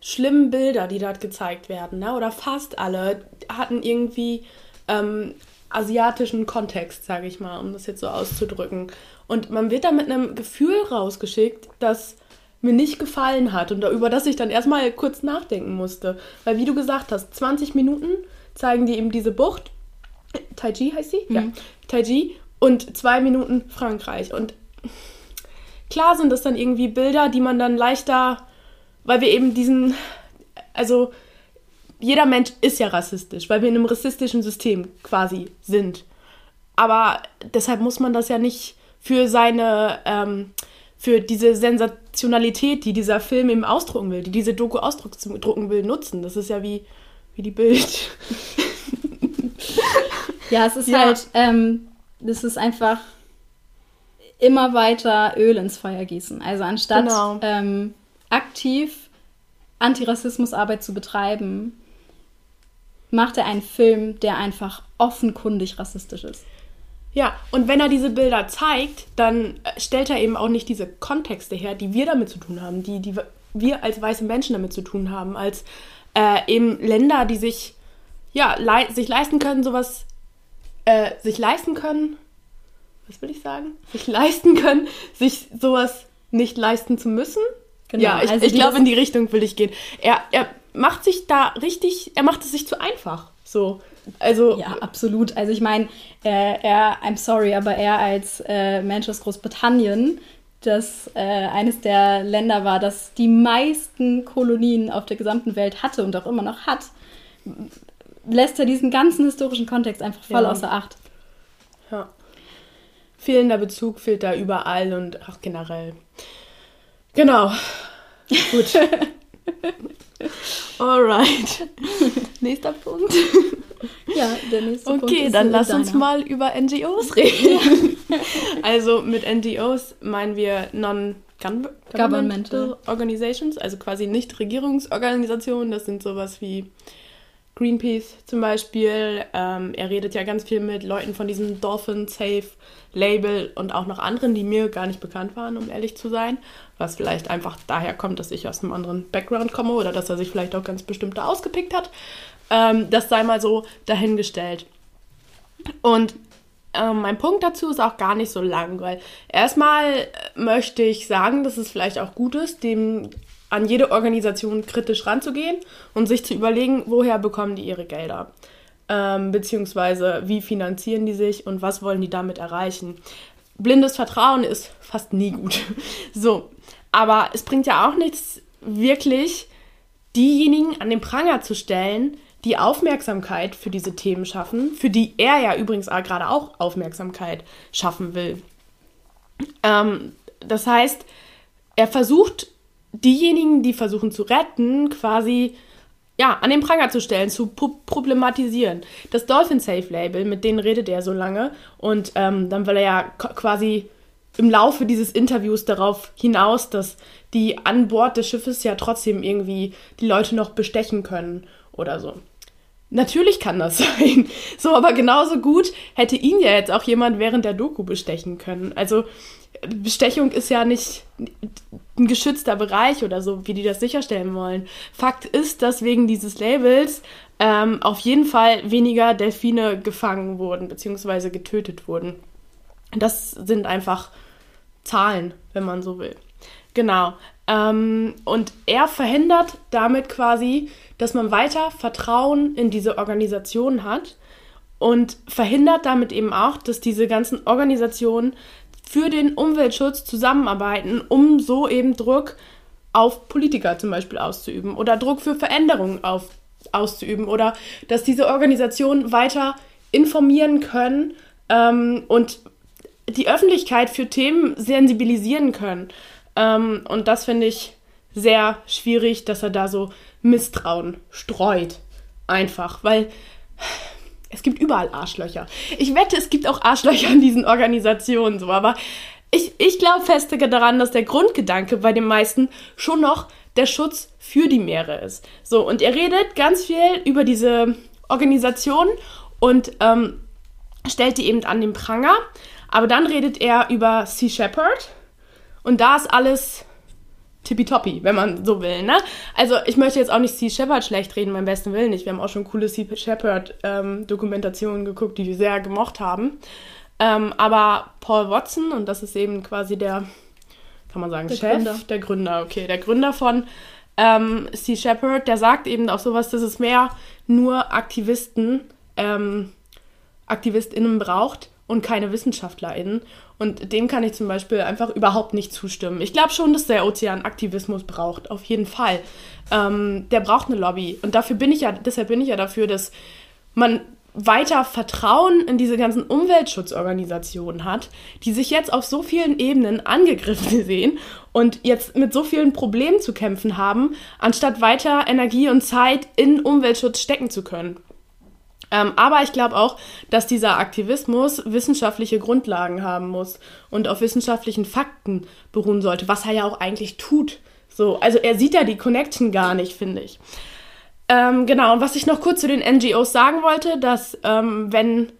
schlimmen Bilder, die dort gezeigt werden, ne, oder fast alle, hatten irgendwie ähm, asiatischen Kontext, sage ich mal, um das jetzt so auszudrücken. Und man wird da mit einem Gefühl rausgeschickt, das mir nicht gefallen hat und über das ich dann erstmal kurz nachdenken musste. Weil, wie du gesagt hast, 20 Minuten zeigen die eben diese Bucht. Taiji heißt sie? Mhm. Ja. Taiji. Und zwei Minuten Frankreich. Und klar sind das dann irgendwie Bilder, die man dann leichter weil wir eben diesen, also jeder Mensch ist ja rassistisch, weil wir in einem rassistischen System quasi sind. Aber deshalb muss man das ja nicht für seine, ähm, für diese Sensationalität, die dieser Film eben ausdrucken will, die diese Doku ausdrucken will, nutzen. Das ist ja wie, wie die Bild. ja, es ist ja. halt, ähm, das ist einfach immer weiter Öl ins Feuer gießen. Also anstatt genau. ähm, aktiv Antirassismusarbeit zu betreiben, macht er einen Film, der einfach offenkundig rassistisch ist. Ja, und wenn er diese Bilder zeigt, dann stellt er eben auch nicht diese Kontexte her, die wir damit zu tun haben, die, die wir als weiße Menschen damit zu tun haben, als äh, eben Länder, die sich, ja, le sich leisten können, sowas, äh, sich leisten können, was will ich sagen? Sich leisten können, sich sowas nicht leisten zu müssen. Genau, ja, ich, also ich glaube, in die Richtung will ich gehen. Er, er macht sich da richtig, er macht es sich zu einfach. So. Also, ja, absolut. Also ich meine, äh, er, I'm sorry, aber er als äh, Mensch aus Großbritannien, das äh, eines der Länder war, das die meisten Kolonien auf der gesamten Welt hatte und auch immer noch hat, lässt er diesen ganzen historischen Kontext einfach voll ja. außer Acht. Ja. Fehlender Bezug fehlt da überall und auch generell. Genau. Gut. Alright. Nächster Punkt. Ja, der nächste okay, Punkt. Okay, dann lass uns mal über NGOs reden. also mit NGOs meinen wir Non-Governmental Organizations, also quasi Nicht-Regierungsorganisationen. Das sind sowas wie Greenpeace zum Beispiel. Ähm, er redet ja ganz viel mit Leuten von diesem Dolphin Safe Label und auch noch anderen, die mir gar nicht bekannt waren, um ehrlich zu sein. Was vielleicht einfach daher kommt, dass ich aus einem anderen Background komme oder dass er sich vielleicht auch ganz bestimmte ausgepickt hat. Ähm, das sei mal so dahingestellt. Und ähm, mein Punkt dazu ist auch gar nicht so lang, weil erstmal möchte ich sagen, dass es vielleicht auch gut ist, dem an jede Organisation kritisch ranzugehen und sich zu überlegen, woher bekommen die ihre Gelder. Ähm, beziehungsweise wie finanzieren die sich und was wollen die damit erreichen. Blindes Vertrauen ist fast nie gut. So, aber es bringt ja auch nichts, wirklich diejenigen an den Pranger zu stellen, die Aufmerksamkeit für diese Themen schaffen, für die er ja übrigens gerade auch Aufmerksamkeit schaffen will. Ähm, das heißt, er versucht, diejenigen, die versuchen zu retten, quasi ja, an den Pranger zu stellen, zu problematisieren. Das Dolphin Safe Label, mit denen redet er so lange und ähm, dann will er ja quasi im Laufe dieses Interviews darauf hinaus, dass die an Bord des Schiffes ja trotzdem irgendwie die Leute noch bestechen können oder so. Natürlich kann das sein. So, aber genauso gut hätte ihn ja jetzt auch jemand während der Doku bestechen können. Also Bestechung ist ja nicht ein geschützter Bereich oder so, wie die das sicherstellen wollen. Fakt ist, dass wegen dieses Labels ähm, auf jeden Fall weniger Delfine gefangen wurden, beziehungsweise getötet wurden. Das sind einfach Zahlen, wenn man so will. Genau. Ähm, und er verhindert damit quasi, dass man weiter Vertrauen in diese Organisation hat und verhindert damit eben auch, dass diese ganzen Organisationen für den Umweltschutz zusammenarbeiten, um so eben Druck auf Politiker zum Beispiel auszuüben oder Druck für Veränderungen auf, auszuüben oder dass diese Organisationen weiter informieren können ähm, und die Öffentlichkeit für Themen sensibilisieren können. Ähm, und das finde ich sehr schwierig, dass er da so Misstrauen streut. Einfach, weil es gibt überall Arschlöcher. Ich wette, es gibt auch Arschlöcher in diesen Organisationen, so, aber ich, ich glaube fest daran, dass der Grundgedanke bei den meisten schon noch der Schutz für die Meere ist. So, und er redet ganz viel über diese Organisation und ähm, stellt die eben an den Pranger. Aber dann redet er über Sea Shepherd und da ist alles tippitoppi, wenn man so will, ne? Also ich möchte jetzt auch nicht Sea Shepherd schlecht reden, beim besten Willen nicht. Wir haben auch schon coole Sea Shepherd ähm, Dokumentationen geguckt, die wir sehr gemocht haben. Ähm, aber Paul Watson, und das ist eben quasi der, kann man sagen, der Chef, Gründer. der Gründer, okay, der Gründer von ähm, Sea Shepherd, der sagt eben auch sowas, dass es mehr nur Aktivisten, ähm, AktivistInnen braucht und keine WissenschaftlerInnen. Und dem kann ich zum Beispiel einfach überhaupt nicht zustimmen. Ich glaube schon, dass der Ozean Aktivismus braucht, auf jeden Fall. Ähm, der braucht eine Lobby. Und dafür bin ich ja, deshalb bin ich ja dafür, dass man weiter Vertrauen in diese ganzen Umweltschutzorganisationen hat, die sich jetzt auf so vielen Ebenen angegriffen sehen und jetzt mit so vielen Problemen zu kämpfen haben, anstatt weiter Energie und Zeit in Umweltschutz stecken zu können. Ähm, aber ich glaube auch, dass dieser Aktivismus wissenschaftliche Grundlagen haben muss und auf wissenschaftlichen Fakten beruhen sollte, was er ja auch eigentlich tut. So, also er sieht ja die Connection gar nicht, finde ich. Ähm, genau, und was ich noch kurz zu den NGOs sagen wollte, dass ähm, wenn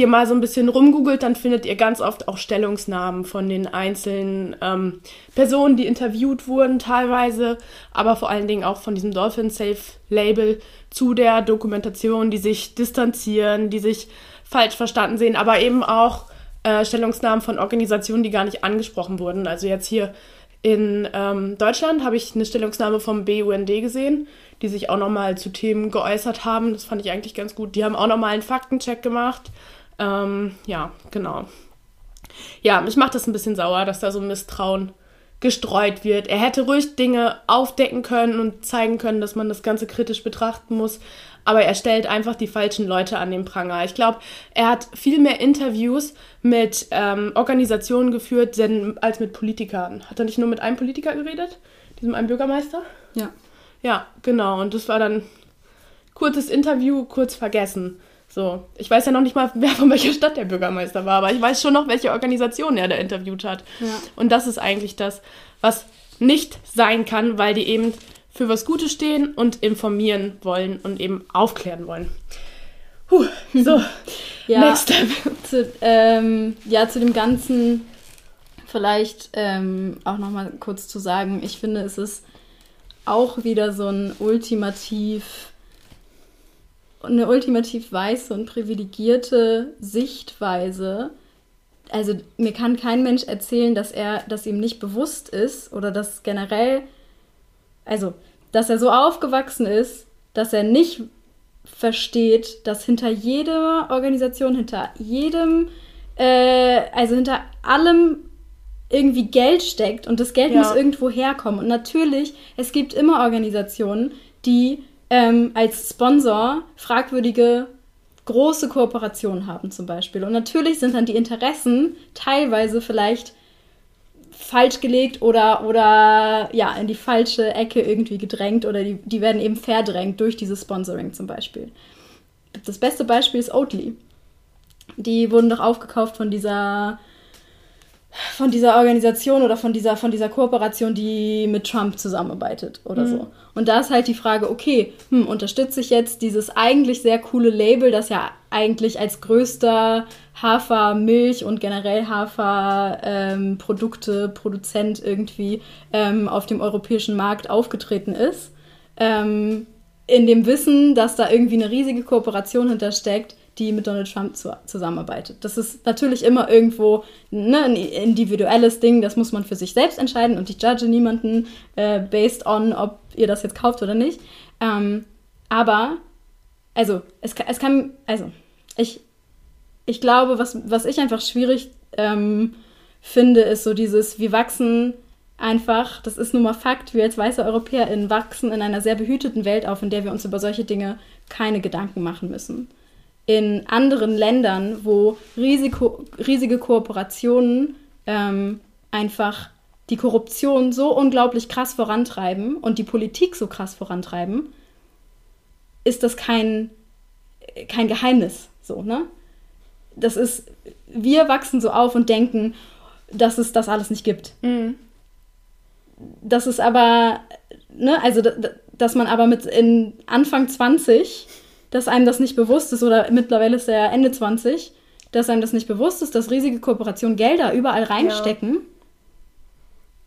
ihr mal so ein bisschen rumgoogelt, dann findet ihr ganz oft auch Stellungsnahmen von den einzelnen ähm, Personen, die interviewt wurden teilweise, aber vor allen Dingen auch von diesem Dolphin Safe Label zu der Dokumentation, die sich distanzieren, die sich falsch verstanden sehen, aber eben auch äh, Stellungsnahmen von Organisationen, die gar nicht angesprochen wurden. Also jetzt hier in ähm, Deutschland habe ich eine Stellungnahme vom BUND gesehen, die sich auch nochmal zu Themen geäußert haben. Das fand ich eigentlich ganz gut. Die haben auch nochmal einen Faktencheck gemacht ähm, ja, genau. Ja, mich macht das ein bisschen sauer, dass da so Misstrauen gestreut wird. Er hätte ruhig Dinge aufdecken können und zeigen können, dass man das Ganze kritisch betrachten muss. Aber er stellt einfach die falschen Leute an den Pranger. Ich glaube, er hat viel mehr Interviews mit ähm, Organisationen geführt als mit Politikern. Hat er nicht nur mit einem Politiker geredet? Diesem einen Bürgermeister? Ja. Ja, genau. Und das war dann kurzes Interview, kurz vergessen. So, ich weiß ja noch nicht mal, wer von welcher Stadt der Bürgermeister war, aber ich weiß schon noch, welche Organisation er da interviewt hat. Ja. Und das ist eigentlich das, was nicht sein kann, weil die eben für was Gutes stehen und informieren wollen und eben aufklären wollen. Puh, so, ja, next step. Zu, ähm, ja, zu dem Ganzen vielleicht ähm, auch nochmal kurz zu sagen, ich finde, es ist auch wieder so ein ultimativ eine ultimativ weiße und privilegierte Sichtweise. Also mir kann kein Mensch erzählen, dass er, dass ihm nicht bewusst ist oder dass generell, also dass er so aufgewachsen ist, dass er nicht versteht, dass hinter jeder Organisation, hinter jedem, äh, also hinter allem irgendwie Geld steckt und das Geld ja. muss irgendwo herkommen. Und natürlich, es gibt immer Organisationen, die ähm, als Sponsor fragwürdige große Kooperationen haben zum Beispiel. Und natürlich sind dann die Interessen teilweise vielleicht falsch gelegt oder, oder ja, in die falsche Ecke irgendwie gedrängt oder die, die werden eben verdrängt durch dieses Sponsoring zum Beispiel. Das beste Beispiel ist Oatly. Die wurden doch aufgekauft von dieser von dieser Organisation oder von dieser, von dieser Kooperation, die mit Trump zusammenarbeitet oder mhm. so. Und da ist halt die Frage, okay, hm, unterstütze ich jetzt dieses eigentlich sehr coole Label, das ja eigentlich als größter Hafer, Milch und generell Haferprodukte, ähm, Produzent irgendwie ähm, auf dem europäischen Markt aufgetreten ist. Ähm, in dem Wissen, dass da irgendwie eine riesige Kooperation hintersteckt, die mit Donald Trump zu, zusammenarbeitet. Das ist natürlich immer irgendwo ne, ein individuelles Ding, das muss man für sich selbst entscheiden und ich judge niemanden äh, based on, ob ihr das jetzt kauft oder nicht. Ähm, aber, also, es, es kann, also, ich, ich glaube, was, was ich einfach schwierig ähm, finde, ist so dieses, wir wachsen einfach, das ist nun mal Fakt, wir als weiße EuropäerInnen wachsen in einer sehr behüteten Welt auf, in der wir uns über solche Dinge keine Gedanken machen müssen in anderen Ländern, wo Risiko, riesige Kooperationen ähm, einfach die Korruption so unglaublich krass vorantreiben und die Politik so krass vorantreiben, ist das kein, kein Geheimnis. So, ne? Das ist, wir wachsen so auf und denken, dass es das alles nicht gibt. Mhm. Das ist aber, ne, also dass man aber mit in Anfang 20 dass einem das nicht bewusst ist, oder mittlerweile ist er Ende 20, dass einem das nicht bewusst ist, dass riesige Kooperationen Gelder überall reinstecken.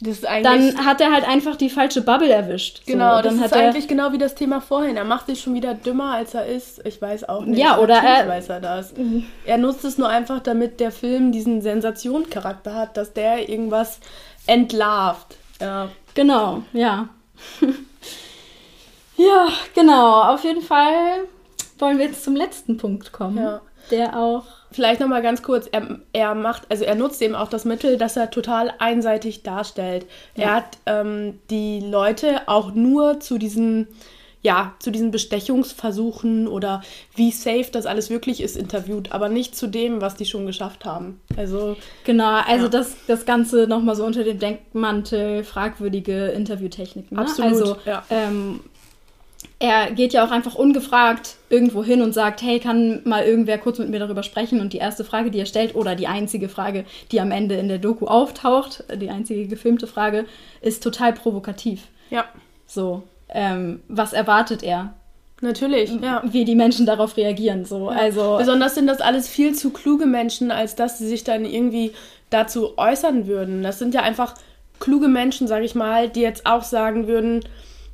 Ja. dann hat er halt einfach die falsche Bubble erwischt. Genau, so, das ist eigentlich genau wie das Thema vorhin. Er macht sich schon wieder dümmer, als er ist. Ich weiß auch nicht. Ja, oder er weiß er das. Mhm. Er nutzt es nur einfach, damit der Film diesen Sensationscharakter hat, dass der irgendwas entlarvt. Ja. Genau, ja. ja, genau. Auf jeden Fall wollen wir jetzt zum letzten Punkt kommen, ja. der auch. Vielleicht nochmal ganz kurz, er, er macht, also er nutzt eben auch das Mittel, dass er total einseitig darstellt. Ja. Er hat ähm, die Leute auch nur zu diesen, ja, zu diesen Bestechungsversuchen oder wie safe das alles wirklich ist, interviewt, aber nicht zu dem, was die schon geschafft haben. Also. Genau, also ja. das, das Ganze nochmal so unter dem Denkmantel fragwürdige Interviewtechniken. Ne? Absolut. Also ja. ähm, er geht ja auch einfach ungefragt irgendwo hin und sagt, hey, kann mal irgendwer kurz mit mir darüber sprechen? Und die erste Frage, die er stellt, oder die einzige Frage, die am Ende in der Doku auftaucht, die einzige gefilmte Frage, ist total provokativ. Ja. So, ähm, was erwartet er? Natürlich, ja. Wie die Menschen darauf reagieren. So. Ja. Also, Besonders sind das alles viel zu kluge Menschen, als dass sie sich dann irgendwie dazu äußern würden. Das sind ja einfach kluge Menschen, sag ich mal, die jetzt auch sagen würden,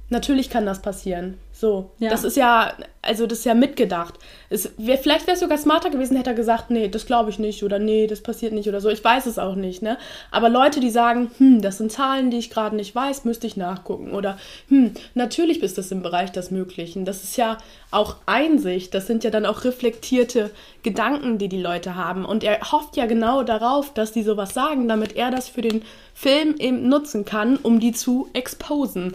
natürlich kann das passieren. So, ja. das ist ja, also das ist ja mitgedacht. Es wär, vielleicht wäre es sogar smarter gewesen, hätte er gesagt, nee, das glaube ich nicht oder nee, das passiert nicht oder so. Ich weiß es auch nicht, ne? Aber Leute, die sagen, hm, das sind Zahlen, die ich gerade nicht weiß, müsste ich nachgucken oder hm, natürlich ist das im Bereich des Möglichen. Das ist ja auch Einsicht, das sind ja dann auch reflektierte Gedanken, die die Leute haben und er hofft ja genau darauf, dass die sowas sagen, damit er das für den Film eben nutzen kann, um die zu exposen.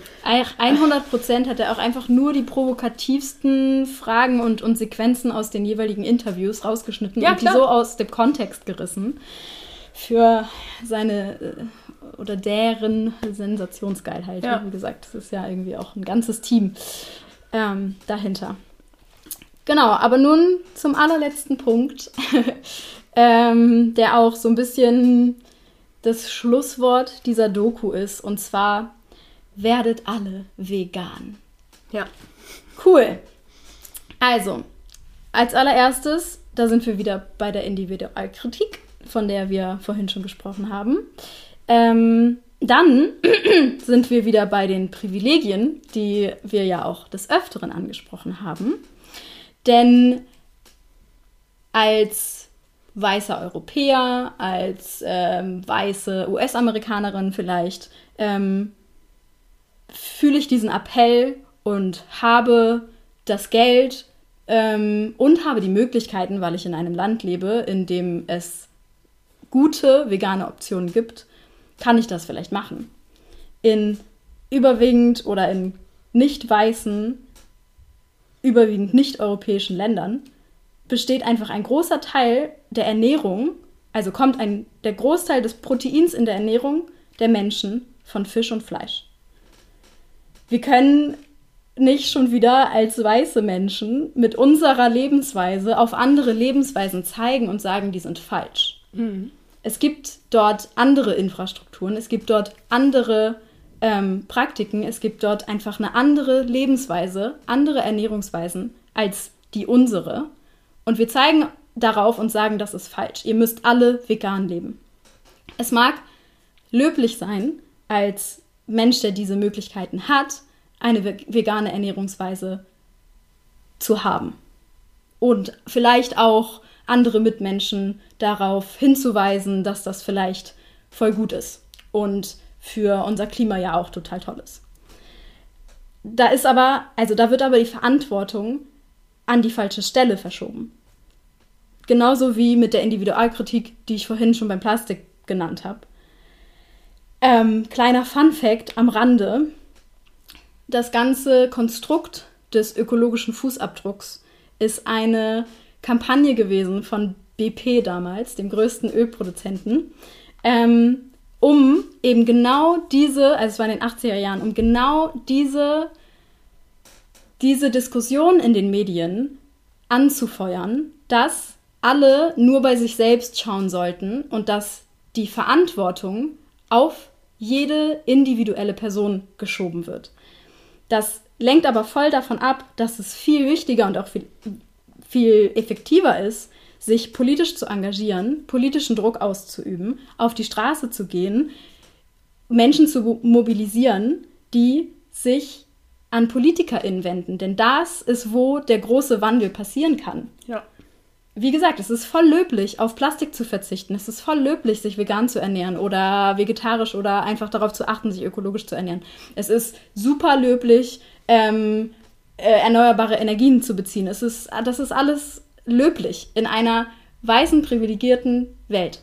100 Prozent hat er auch einfach nur die provokativsten Fragen und, und Sequenzen aus den jeweiligen Interviews rausgeschnitten ja, und klar. die so aus dem Kontext gerissen für seine äh, oder deren Sensationsgeilheit. Ja. Wie gesagt, das ist ja irgendwie auch ein ganzes Team ähm, dahinter. Genau, aber nun zum allerletzten Punkt, ähm, der auch so ein bisschen das Schlusswort dieser Doku ist. Und zwar, werdet alle vegan. Ja. Cool. Also, als allererstes, da sind wir wieder bei der Individualkritik, von der wir vorhin schon gesprochen haben. Ähm, dann sind wir wieder bei den Privilegien, die wir ja auch des Öfteren angesprochen haben. Denn als weißer Europäer, als ähm, weiße US-Amerikanerin vielleicht, ähm, fühle ich diesen Appell und habe das Geld ähm, und habe die Möglichkeiten, weil ich in einem Land lebe, in dem es gute vegane Optionen gibt, kann ich das vielleicht machen. In überwiegend oder in nicht weißen überwiegend nicht-europäischen Ländern besteht einfach ein großer Teil der Ernährung, also kommt ein, der Großteil des Proteins in der Ernährung der Menschen von Fisch und Fleisch. Wir können nicht schon wieder als weiße Menschen mit unserer Lebensweise auf andere Lebensweisen zeigen und sagen, die sind falsch. Mhm. Es gibt dort andere Infrastrukturen, es gibt dort andere ähm, Praktiken, es gibt dort einfach eine andere Lebensweise, andere Ernährungsweisen als die unsere. Und wir zeigen darauf und sagen, das ist falsch. Ihr müsst alle vegan leben. Es mag löblich sein, als Mensch, der diese Möglichkeiten hat, eine vegane Ernährungsweise zu haben. Und vielleicht auch andere Mitmenschen darauf hinzuweisen, dass das vielleicht voll gut ist und für unser Klima ja auch total toll ist. Da ist aber, also da wird aber die Verantwortung an die falsche Stelle verschoben. Genauso wie mit der Individualkritik, die ich vorhin schon beim Plastik genannt habe. Ähm, kleiner Fun fact am Rande. Das ganze Konstrukt des ökologischen Fußabdrucks ist eine Kampagne gewesen von BP damals, dem größten Ölproduzenten, ähm, um eben genau diese, also es war in den 80er Jahren, um genau diese, diese Diskussion in den Medien anzufeuern, dass alle nur bei sich selbst schauen sollten und dass die Verantwortung auf jede individuelle Person geschoben wird. Das lenkt aber voll davon ab, dass es viel wichtiger und auch viel, viel effektiver ist, sich politisch zu engagieren, politischen Druck auszuüben, auf die Straße zu gehen, Menschen zu mobilisieren, die sich an PolitikerInnen wenden. Denn das ist, wo der große Wandel passieren kann. Ja wie gesagt, es ist voll löblich, auf Plastik zu verzichten. Es ist voll löblich, sich vegan zu ernähren oder vegetarisch oder einfach darauf zu achten, sich ökologisch zu ernähren. Es ist super löblich, ähm, äh, erneuerbare Energien zu beziehen. Es ist, das ist alles löblich in einer weißen, privilegierten Welt.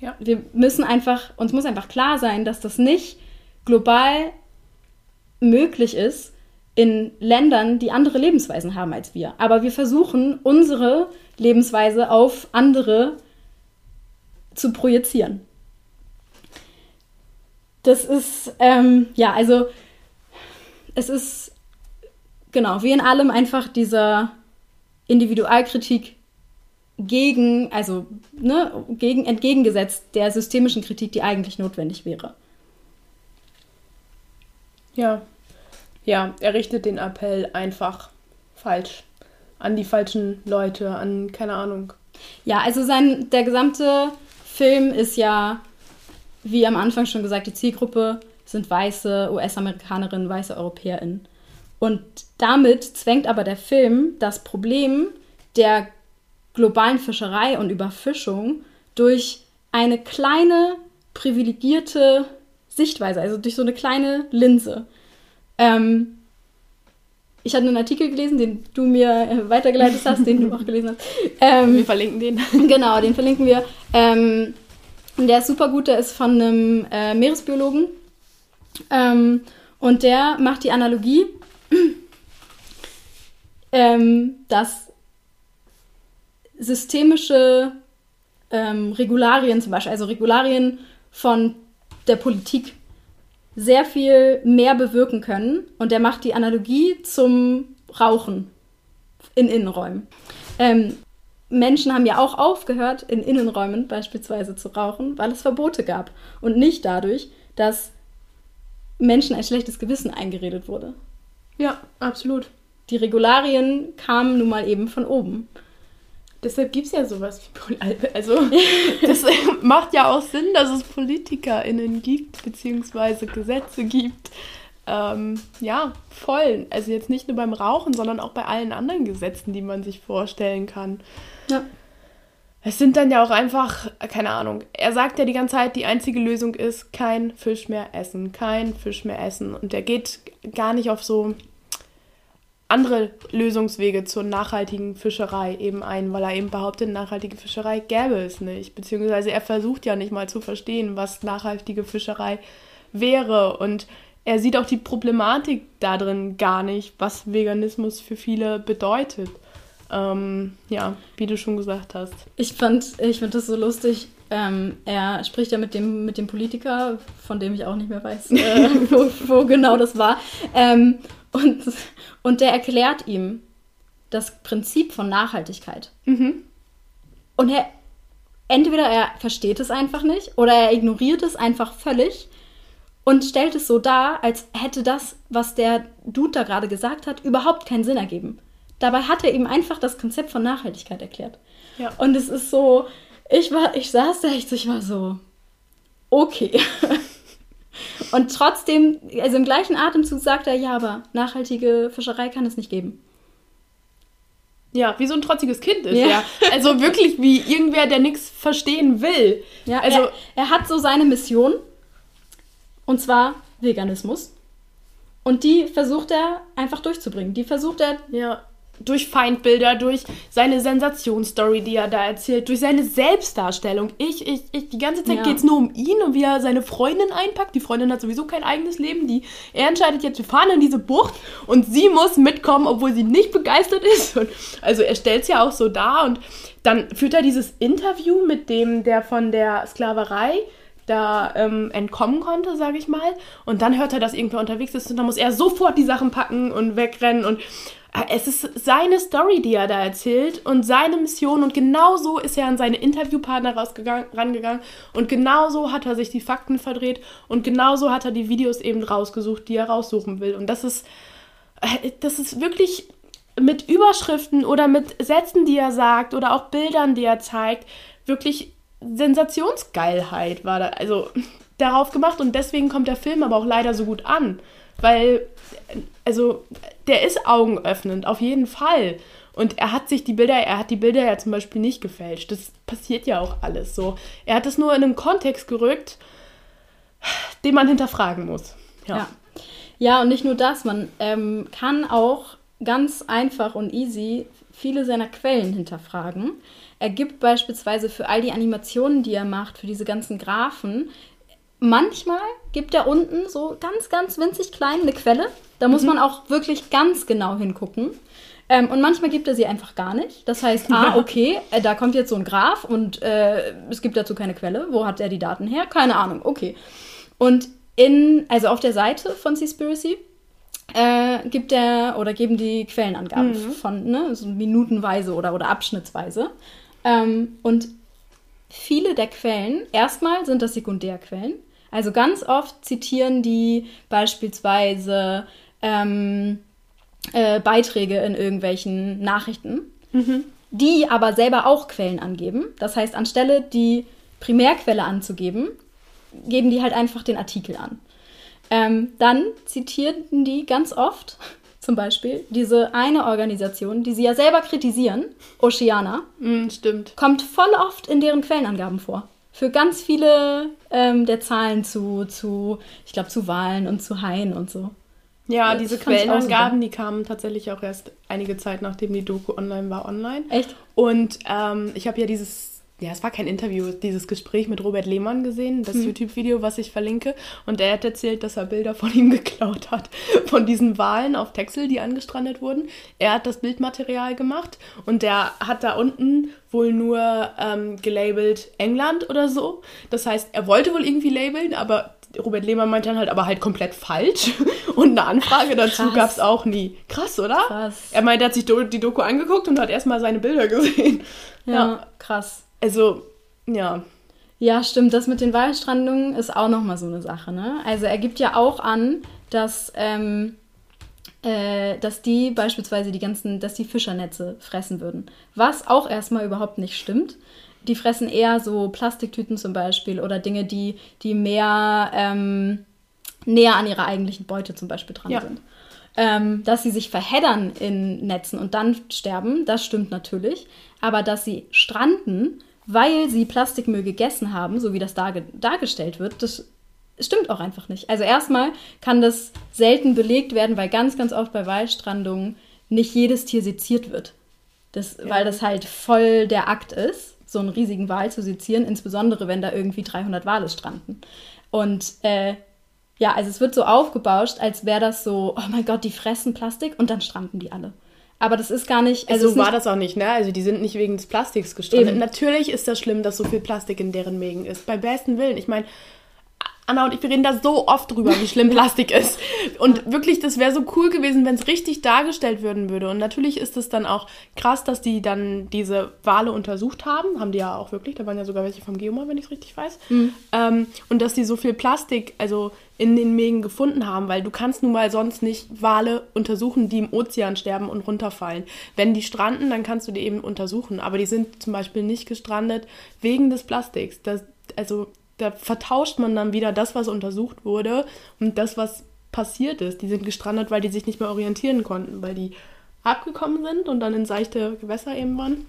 Ja. Wir müssen einfach, uns muss einfach klar sein, dass das nicht global möglich ist, in Ländern, die andere Lebensweisen haben als wir. Aber wir versuchen, unsere Lebensweise auf andere zu projizieren. Das ist, ähm, ja, also es ist, genau, wie in allem einfach dieser Individualkritik gegen, also ne, gegen, entgegengesetzt der systemischen Kritik, die eigentlich notwendig wäre. Ja, ja, er richtet den Appell einfach falsch. An die falschen Leute, an keine Ahnung. Ja, also sein, der gesamte Film ist ja, wie am Anfang schon gesagt, die Zielgruppe sind weiße US-Amerikanerinnen, weiße EuropäerInnen. Und damit zwängt aber der Film das Problem der globalen Fischerei und Überfischung durch eine kleine privilegierte Sichtweise, also durch so eine kleine Linse. Ähm, ich hatte einen Artikel gelesen, den du mir äh, weitergeleitet hast, den du auch gelesen hast. Ähm, wir verlinken den. Genau, den verlinken wir. Ähm, der ist super gut, der ist von einem äh, Meeresbiologen. Ähm, und der macht die Analogie, ähm, dass systemische ähm, Regularien zum Beispiel, also Regularien von der Politik sehr viel mehr bewirken können. Und der macht die Analogie zum Rauchen in Innenräumen. Ähm, Menschen haben ja auch aufgehört, in Innenräumen beispielsweise zu rauchen, weil es Verbote gab. Und nicht dadurch, dass Menschen ein schlechtes Gewissen eingeredet wurde. Ja, absolut. Die Regularien kamen nun mal eben von oben. Deshalb gibt es ja sowas wie Also, das macht ja auch Sinn, dass es PolitikerInnen gibt, beziehungsweise Gesetze gibt. Ähm, ja, voll. Also jetzt nicht nur beim Rauchen, sondern auch bei allen anderen Gesetzen, die man sich vorstellen kann. Ja. Es sind dann ja auch einfach, keine Ahnung, er sagt ja die ganze Zeit, die einzige Lösung ist, kein Fisch mehr essen, kein Fisch mehr essen. Und er geht gar nicht auf so andere Lösungswege zur nachhaltigen Fischerei eben ein, weil er eben behauptet, nachhaltige Fischerei gäbe es nicht. Beziehungsweise er versucht ja nicht mal zu verstehen, was nachhaltige Fischerei wäre. Und er sieht auch die Problematik darin gar nicht, was Veganismus für viele bedeutet. Ähm, ja, wie du schon gesagt hast. Ich fand, ich fand das so lustig. Ähm, er spricht ja mit dem, mit dem Politiker, von dem ich auch nicht mehr weiß, äh, wo, wo, genau das war. Ähm, und, und der erklärt ihm das Prinzip von Nachhaltigkeit. Mhm. Und er, entweder er versteht es einfach nicht oder er ignoriert es einfach völlig und stellt es so dar, als hätte das, was der Dude da gerade gesagt hat, überhaupt keinen Sinn ergeben. Dabei hat er ihm einfach das Konzept von Nachhaltigkeit erklärt. Ja. Und es ist so, ich war, ich saß da echt, ich war so, okay. Und trotzdem, also im gleichen Atemzug sagt er, ja, aber nachhaltige Fischerei kann es nicht geben. Ja, wie so ein trotziges Kind ist, ja. ja. Also wirklich wie irgendwer, der nichts verstehen will. Ja, also er, er hat so seine Mission und zwar Veganismus. Und die versucht er einfach durchzubringen. Die versucht er. Ja. Durch Feindbilder, durch seine Sensationsstory, die er da erzählt, durch seine Selbstdarstellung. Ich, ich, ich, die ganze Zeit ja. geht es nur um ihn und wie er seine Freundin einpackt. Die Freundin hat sowieso kein eigenes Leben. Die, er entscheidet jetzt, wir fahren in diese Bucht und sie muss mitkommen, obwohl sie nicht begeistert ist. Und, also er stellt es ja auch so dar und dann führt er dieses Interview mit dem, der von der Sklaverei da ähm, entkommen konnte, sage ich mal. Und dann hört er, dass irgendwer unterwegs ist und dann muss er sofort die Sachen packen und wegrennen und es ist seine Story, die er da erzählt und seine Mission und genau so ist er an seine Interviewpartner rangegangen und genau so hat er sich die Fakten verdreht und genau so hat er die Videos eben rausgesucht, die er raussuchen will. Und das ist, äh, das ist wirklich mit Überschriften oder mit Sätzen, die er sagt oder auch Bildern, die er zeigt, wirklich Sensationsgeilheit war da, also darauf gemacht und deswegen kommt der Film aber auch leider so gut an, weil also der ist augenöffnend auf jeden Fall und er hat sich die Bilder, er hat die Bilder ja zum Beispiel nicht gefälscht, das passiert ja auch alles so. Er hat es nur in einen Kontext gerückt, den man hinterfragen muss. Ja. Ja, ja und nicht nur das, man ähm, kann auch ganz einfach und easy viele seiner Quellen hinterfragen. Er gibt beispielsweise für all die Animationen, die er macht, für diese ganzen Graphen, manchmal gibt er unten so ganz, ganz winzig klein eine Quelle. Da muss mhm. man auch wirklich ganz genau hingucken. Ähm, und manchmal gibt er sie einfach gar nicht. Das heißt, ah, okay, äh, da kommt jetzt so ein Graph und äh, es gibt dazu keine Quelle. Wo hat er die Daten her? Keine Ahnung, okay. Und in, also auf der Seite von Seaspiracy äh, gibt er oder geben die Quellenangaben mhm. von, ne, so minutenweise oder, oder abschnittsweise. Ähm, und viele der Quellen, erstmal sind das Sekundärquellen. Also ganz oft zitieren die beispielsweise ähm, äh, Beiträge in irgendwelchen Nachrichten, mhm. die aber selber auch Quellen angeben. Das heißt, anstelle die Primärquelle anzugeben, geben die halt einfach den Artikel an. Ähm, dann zitierten die ganz oft zum Beispiel, diese eine Organisation, die sie ja selber kritisieren, Oceana, mm, stimmt. kommt voll oft in deren Quellenangaben vor. Für ganz viele ähm, der Zahlen zu, zu ich glaube, zu Wahlen und zu Haien und so. Ja, diese Quellenangaben, die kamen tatsächlich auch erst einige Zeit, nachdem die Doku online war, online. Echt? Und ähm, ich habe ja dieses ja, es war kein Interview, dieses Gespräch mit Robert Lehmann gesehen, das hm. YouTube-Video, was ich verlinke. Und er hat erzählt, dass er Bilder von ihm geklaut hat, von diesen Walen auf Texel, die angestrandet wurden. Er hat das Bildmaterial gemacht und der hat da unten wohl nur ähm, gelabelt England oder so. Das heißt, er wollte wohl irgendwie labeln, aber Robert Lehmann meinte dann halt aber halt komplett falsch. Und eine Anfrage dazu gab es auch nie. Krass, oder? Krass. Er meinte, er hat sich die Doku angeguckt und hat erstmal seine Bilder gesehen. Ja, ja, krass. Also, ja. Ja, stimmt. Das mit den Waldstrandungen ist auch nochmal so eine Sache. Ne? Also er gibt ja auch an, dass, ähm, äh, dass die beispielsweise die ganzen, dass die Fischernetze fressen würden. Was auch erstmal überhaupt nicht stimmt. Die fressen eher so Plastiktüten zum Beispiel oder Dinge, die, die mehr ähm, näher an ihrer eigentlichen Beute zum Beispiel dran ja. sind. Ähm, dass sie sich verheddern in Netzen und dann sterben, das stimmt natürlich. Aber dass sie stranden, weil sie Plastikmüll gegessen haben, so wie das darge dargestellt wird, das stimmt auch einfach nicht. Also erstmal kann das selten belegt werden, weil ganz, ganz oft bei Wallstrandungen nicht jedes Tier seziert wird. Das, ja. Weil das halt voll der Akt ist, so einen riesigen Wal zu sezieren, insbesondere wenn da irgendwie 300 Wale stranden. Und äh, ja, also es wird so aufgebauscht, als wäre das so, oh mein Gott, die fressen Plastik und dann stranden die alle. Aber das ist gar nicht. Also, so war das auch nicht, ne? Also die sind nicht wegen des Plastiks gestrandet. Eben. Natürlich ist das schlimm, dass so viel Plastik in deren Mägen ist. Bei besten Willen. Ich meine, Anna und ich, wir reden da so oft drüber, wie schlimm Plastik ist. Und wirklich, das wäre so cool gewesen, wenn es richtig dargestellt werden würde. Und natürlich ist es dann auch krass, dass die dann diese Wale untersucht haben. Haben die ja auch wirklich. Da waren ja sogar welche vom Geomar, wenn ich es richtig weiß. Mhm. Ähm, und dass die so viel Plastik, also in den Mägen gefunden haben, weil du kannst nun mal sonst nicht Wale untersuchen, die im Ozean sterben und runterfallen. Wenn die stranden, dann kannst du die eben untersuchen. Aber die sind zum Beispiel nicht gestrandet wegen des Plastiks. Das, also da vertauscht man dann wieder das, was untersucht wurde und das, was passiert ist. Die sind gestrandet, weil die sich nicht mehr orientieren konnten, weil die abgekommen sind und dann in seichte Gewässer eben waren.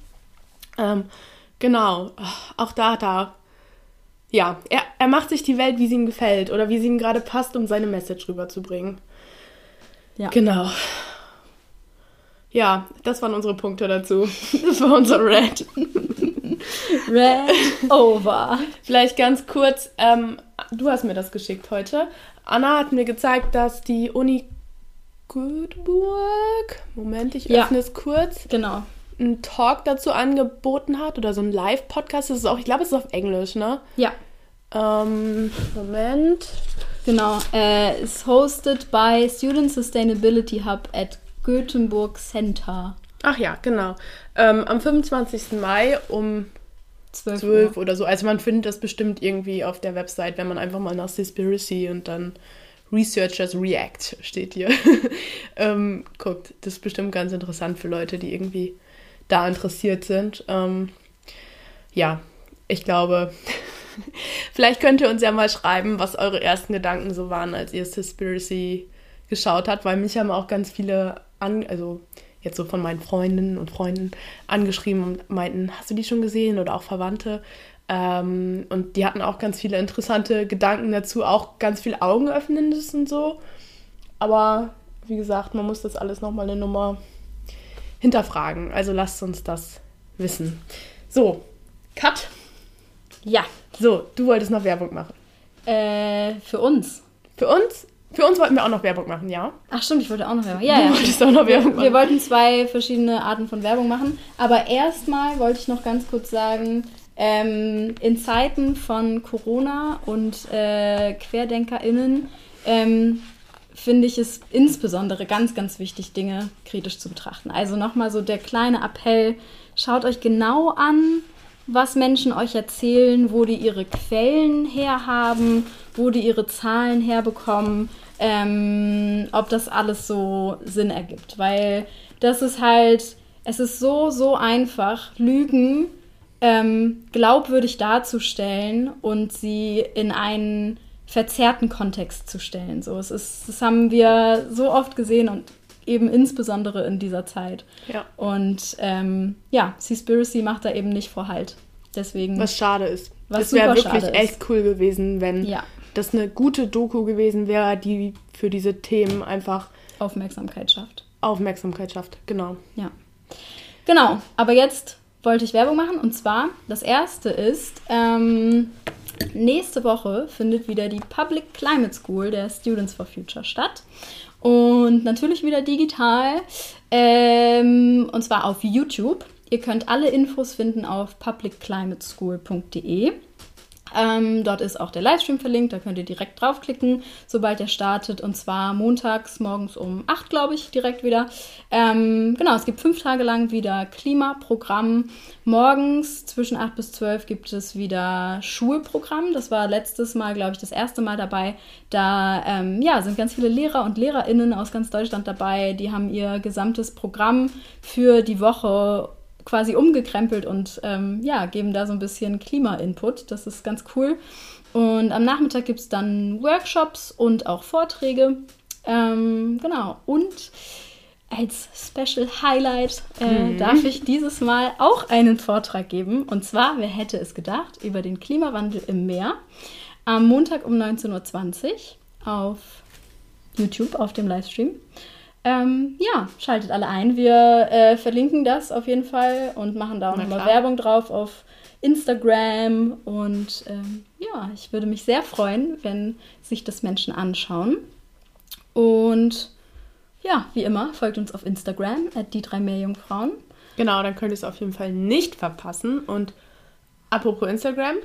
Ähm, genau, auch da, da, ja, er, er macht sich die Welt, wie sie ihm gefällt oder wie sie ihm gerade passt, um seine Message rüberzubringen. Ja. Genau. Ja, das waren unsere Punkte dazu. Das war unser Red. Red over. Vielleicht ganz kurz, ähm, du hast mir das geschickt heute. Anna hat mir gezeigt, dass die Uni Göteborg, Moment, ich öffne ja, es kurz. Genau. Einen Talk dazu angeboten hat oder so ein Live-Podcast. Das ist auch, ich glaube, es ist auf Englisch, ne? Ja. Ähm, Moment. Genau. Äh, ist hosted by Student Sustainability Hub at Göteborg Center. Ach ja, genau. Ähm, am 25. Mai um 12, 12 oder so. Also man findet das bestimmt irgendwie auf der Website, wenn man einfach mal nach Conspiracy und dann Researchers React steht hier. ähm, guckt, das ist bestimmt ganz interessant für Leute, die irgendwie da interessiert sind. Ähm, ja, ich glaube, vielleicht könnt ihr uns ja mal schreiben, was eure ersten Gedanken so waren, als ihr Conspiracy geschaut habt, weil mich haben auch ganz viele an, also jetzt so von meinen Freundinnen und Freunden angeschrieben und meinten, hast du die schon gesehen oder auch Verwandte? Ähm, und die hatten auch ganz viele interessante Gedanken dazu, auch ganz viel Augenöffnendes und so. Aber wie gesagt, man muss das alles nochmal eine Nummer hinterfragen. Also lasst uns das wissen. So, Cut. Ja. So, du wolltest noch Werbung machen. Äh, für uns. Für uns? Für uns wollten wir auch noch Werbung machen, ja? Ach stimmt, ich wollte auch noch Werbung. Ja, du ja. wolltest auch noch Werbung machen. Wir wollten zwei verschiedene Arten von Werbung machen. Aber erstmal wollte ich noch ganz kurz sagen, ähm, in Zeiten von Corona und äh, QuerdenkerInnen ähm, finde ich es insbesondere ganz, ganz wichtig, Dinge kritisch zu betrachten. Also nochmal so der kleine Appell, schaut euch genau an, was Menschen euch erzählen, wo die ihre Quellen herhaben, wo die ihre Zahlen herbekommen ähm, ob das alles so Sinn ergibt. Weil das ist halt, es ist so, so einfach, Lügen ähm, glaubwürdig darzustellen und sie in einen verzerrten Kontext zu stellen. So, es ist, das haben wir so oft gesehen und eben insbesondere in dieser Zeit. Ja. Und ähm, ja, Seaspiracy macht da eben nicht vor Halt. Deswegen. Was schade ist. Was es wäre wirklich echt cool gewesen, wenn ja das eine gute Doku gewesen wäre, die für diese Themen einfach Aufmerksamkeit schafft. Aufmerksamkeit schafft, genau. Ja. Genau, aber jetzt wollte ich Werbung machen und zwar das erste ist, ähm, nächste Woche findet wieder die Public Climate School der Students for Future statt. Und natürlich wieder digital. Ähm, und zwar auf YouTube. Ihr könnt alle Infos finden auf publicclimateschool.de. Ähm, dort ist auch der Livestream verlinkt, da könnt ihr direkt draufklicken, sobald er startet. Und zwar montags morgens um 8, glaube ich, direkt wieder. Ähm, genau, es gibt fünf Tage lang wieder Klimaprogramm. Morgens zwischen 8 bis 12 gibt es wieder Schulprogramm. Das war letztes Mal, glaube ich, das erste Mal dabei. Da ähm, ja, sind ganz viele Lehrer und LehrerInnen aus ganz Deutschland dabei. Die haben ihr gesamtes Programm für die Woche quasi umgekrempelt und ähm, ja, geben da so ein bisschen Klima-Input. Das ist ganz cool. Und am Nachmittag gibt es dann Workshops und auch Vorträge. Ähm, genau. Und als Special Highlight äh, mhm. darf ich dieses Mal auch einen Vortrag geben. Und zwar, wer hätte es gedacht, über den Klimawandel im Meer. Am Montag um 19.20 Uhr auf YouTube, auf dem Livestream. Ähm, ja, schaltet alle ein. Wir äh, verlinken das auf jeden Fall und machen da auch nochmal Werbung drauf auf Instagram. Und ähm, ja, ich würde mich sehr freuen, wenn sich das Menschen anschauen. Und ja, wie immer, folgt uns auf Instagram, at die drei Meerjungfrauen. Genau, dann könnt ihr es auf jeden Fall nicht verpassen. Und apropos Instagram,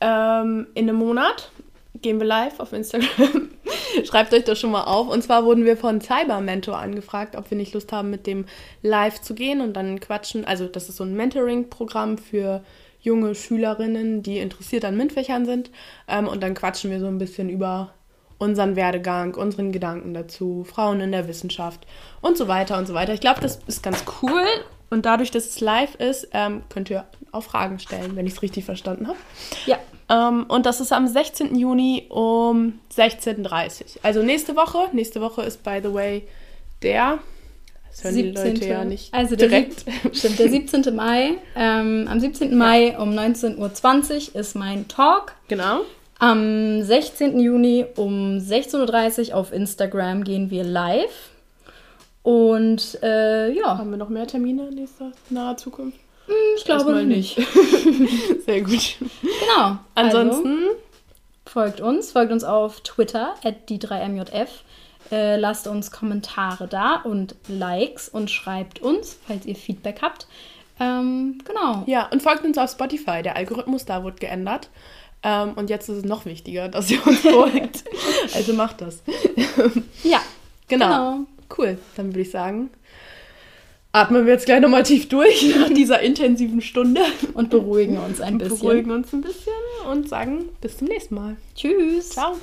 ähm, in einem Monat gehen wir live auf Instagram. Schreibt euch das schon mal auf. Und zwar wurden wir von Cyber Mentor angefragt, ob wir nicht Lust haben, mit dem live zu gehen und dann quatschen. Also, das ist so ein Mentoring-Programm für junge Schülerinnen, die interessiert an MINT-Fächern sind. Ähm, und dann quatschen wir so ein bisschen über unseren Werdegang, unseren Gedanken dazu, Frauen in der Wissenschaft und so weiter und so weiter. Ich glaube, das ist ganz cool. Und dadurch, dass es live ist, ähm, könnt ihr auch Fragen stellen, wenn ich es richtig verstanden habe. Ja. Ähm, und das ist am 16. Juni um 16.30 Uhr. Also nächste Woche. Nächste Woche ist, by the way, der. Das hören 17. die Leute ja nicht also direkt. stimmt, der 17. Mai. Ähm, am 17. Mai um 19.20 Uhr ist mein Talk. Genau. Am 16. Juni um 16.30 Uhr auf Instagram gehen wir live. Und äh, ja. Haben wir noch mehr Termine in nächster naher Zukunft? Hm, ich glaube Erstmal nicht. Sehr gut. Genau. Ansonsten also, folgt uns, folgt uns auf Twitter at die 3MJF. Äh, lasst uns Kommentare da und Likes und schreibt uns, falls ihr Feedback habt. Ähm, genau. Ja, und folgt uns auf Spotify. Der Algorithmus da wird geändert. Ähm, und jetzt ist es noch wichtiger, dass ihr uns folgt. also macht das. ja. Genau. genau. Cool. Dann würde ich sagen, atmen wir jetzt gleich nochmal tief durch nach dieser intensiven Stunde. Und beruhigen uns ein bisschen. Beruhigen uns ein bisschen und sagen bis zum nächsten Mal. Tschüss. Ciao.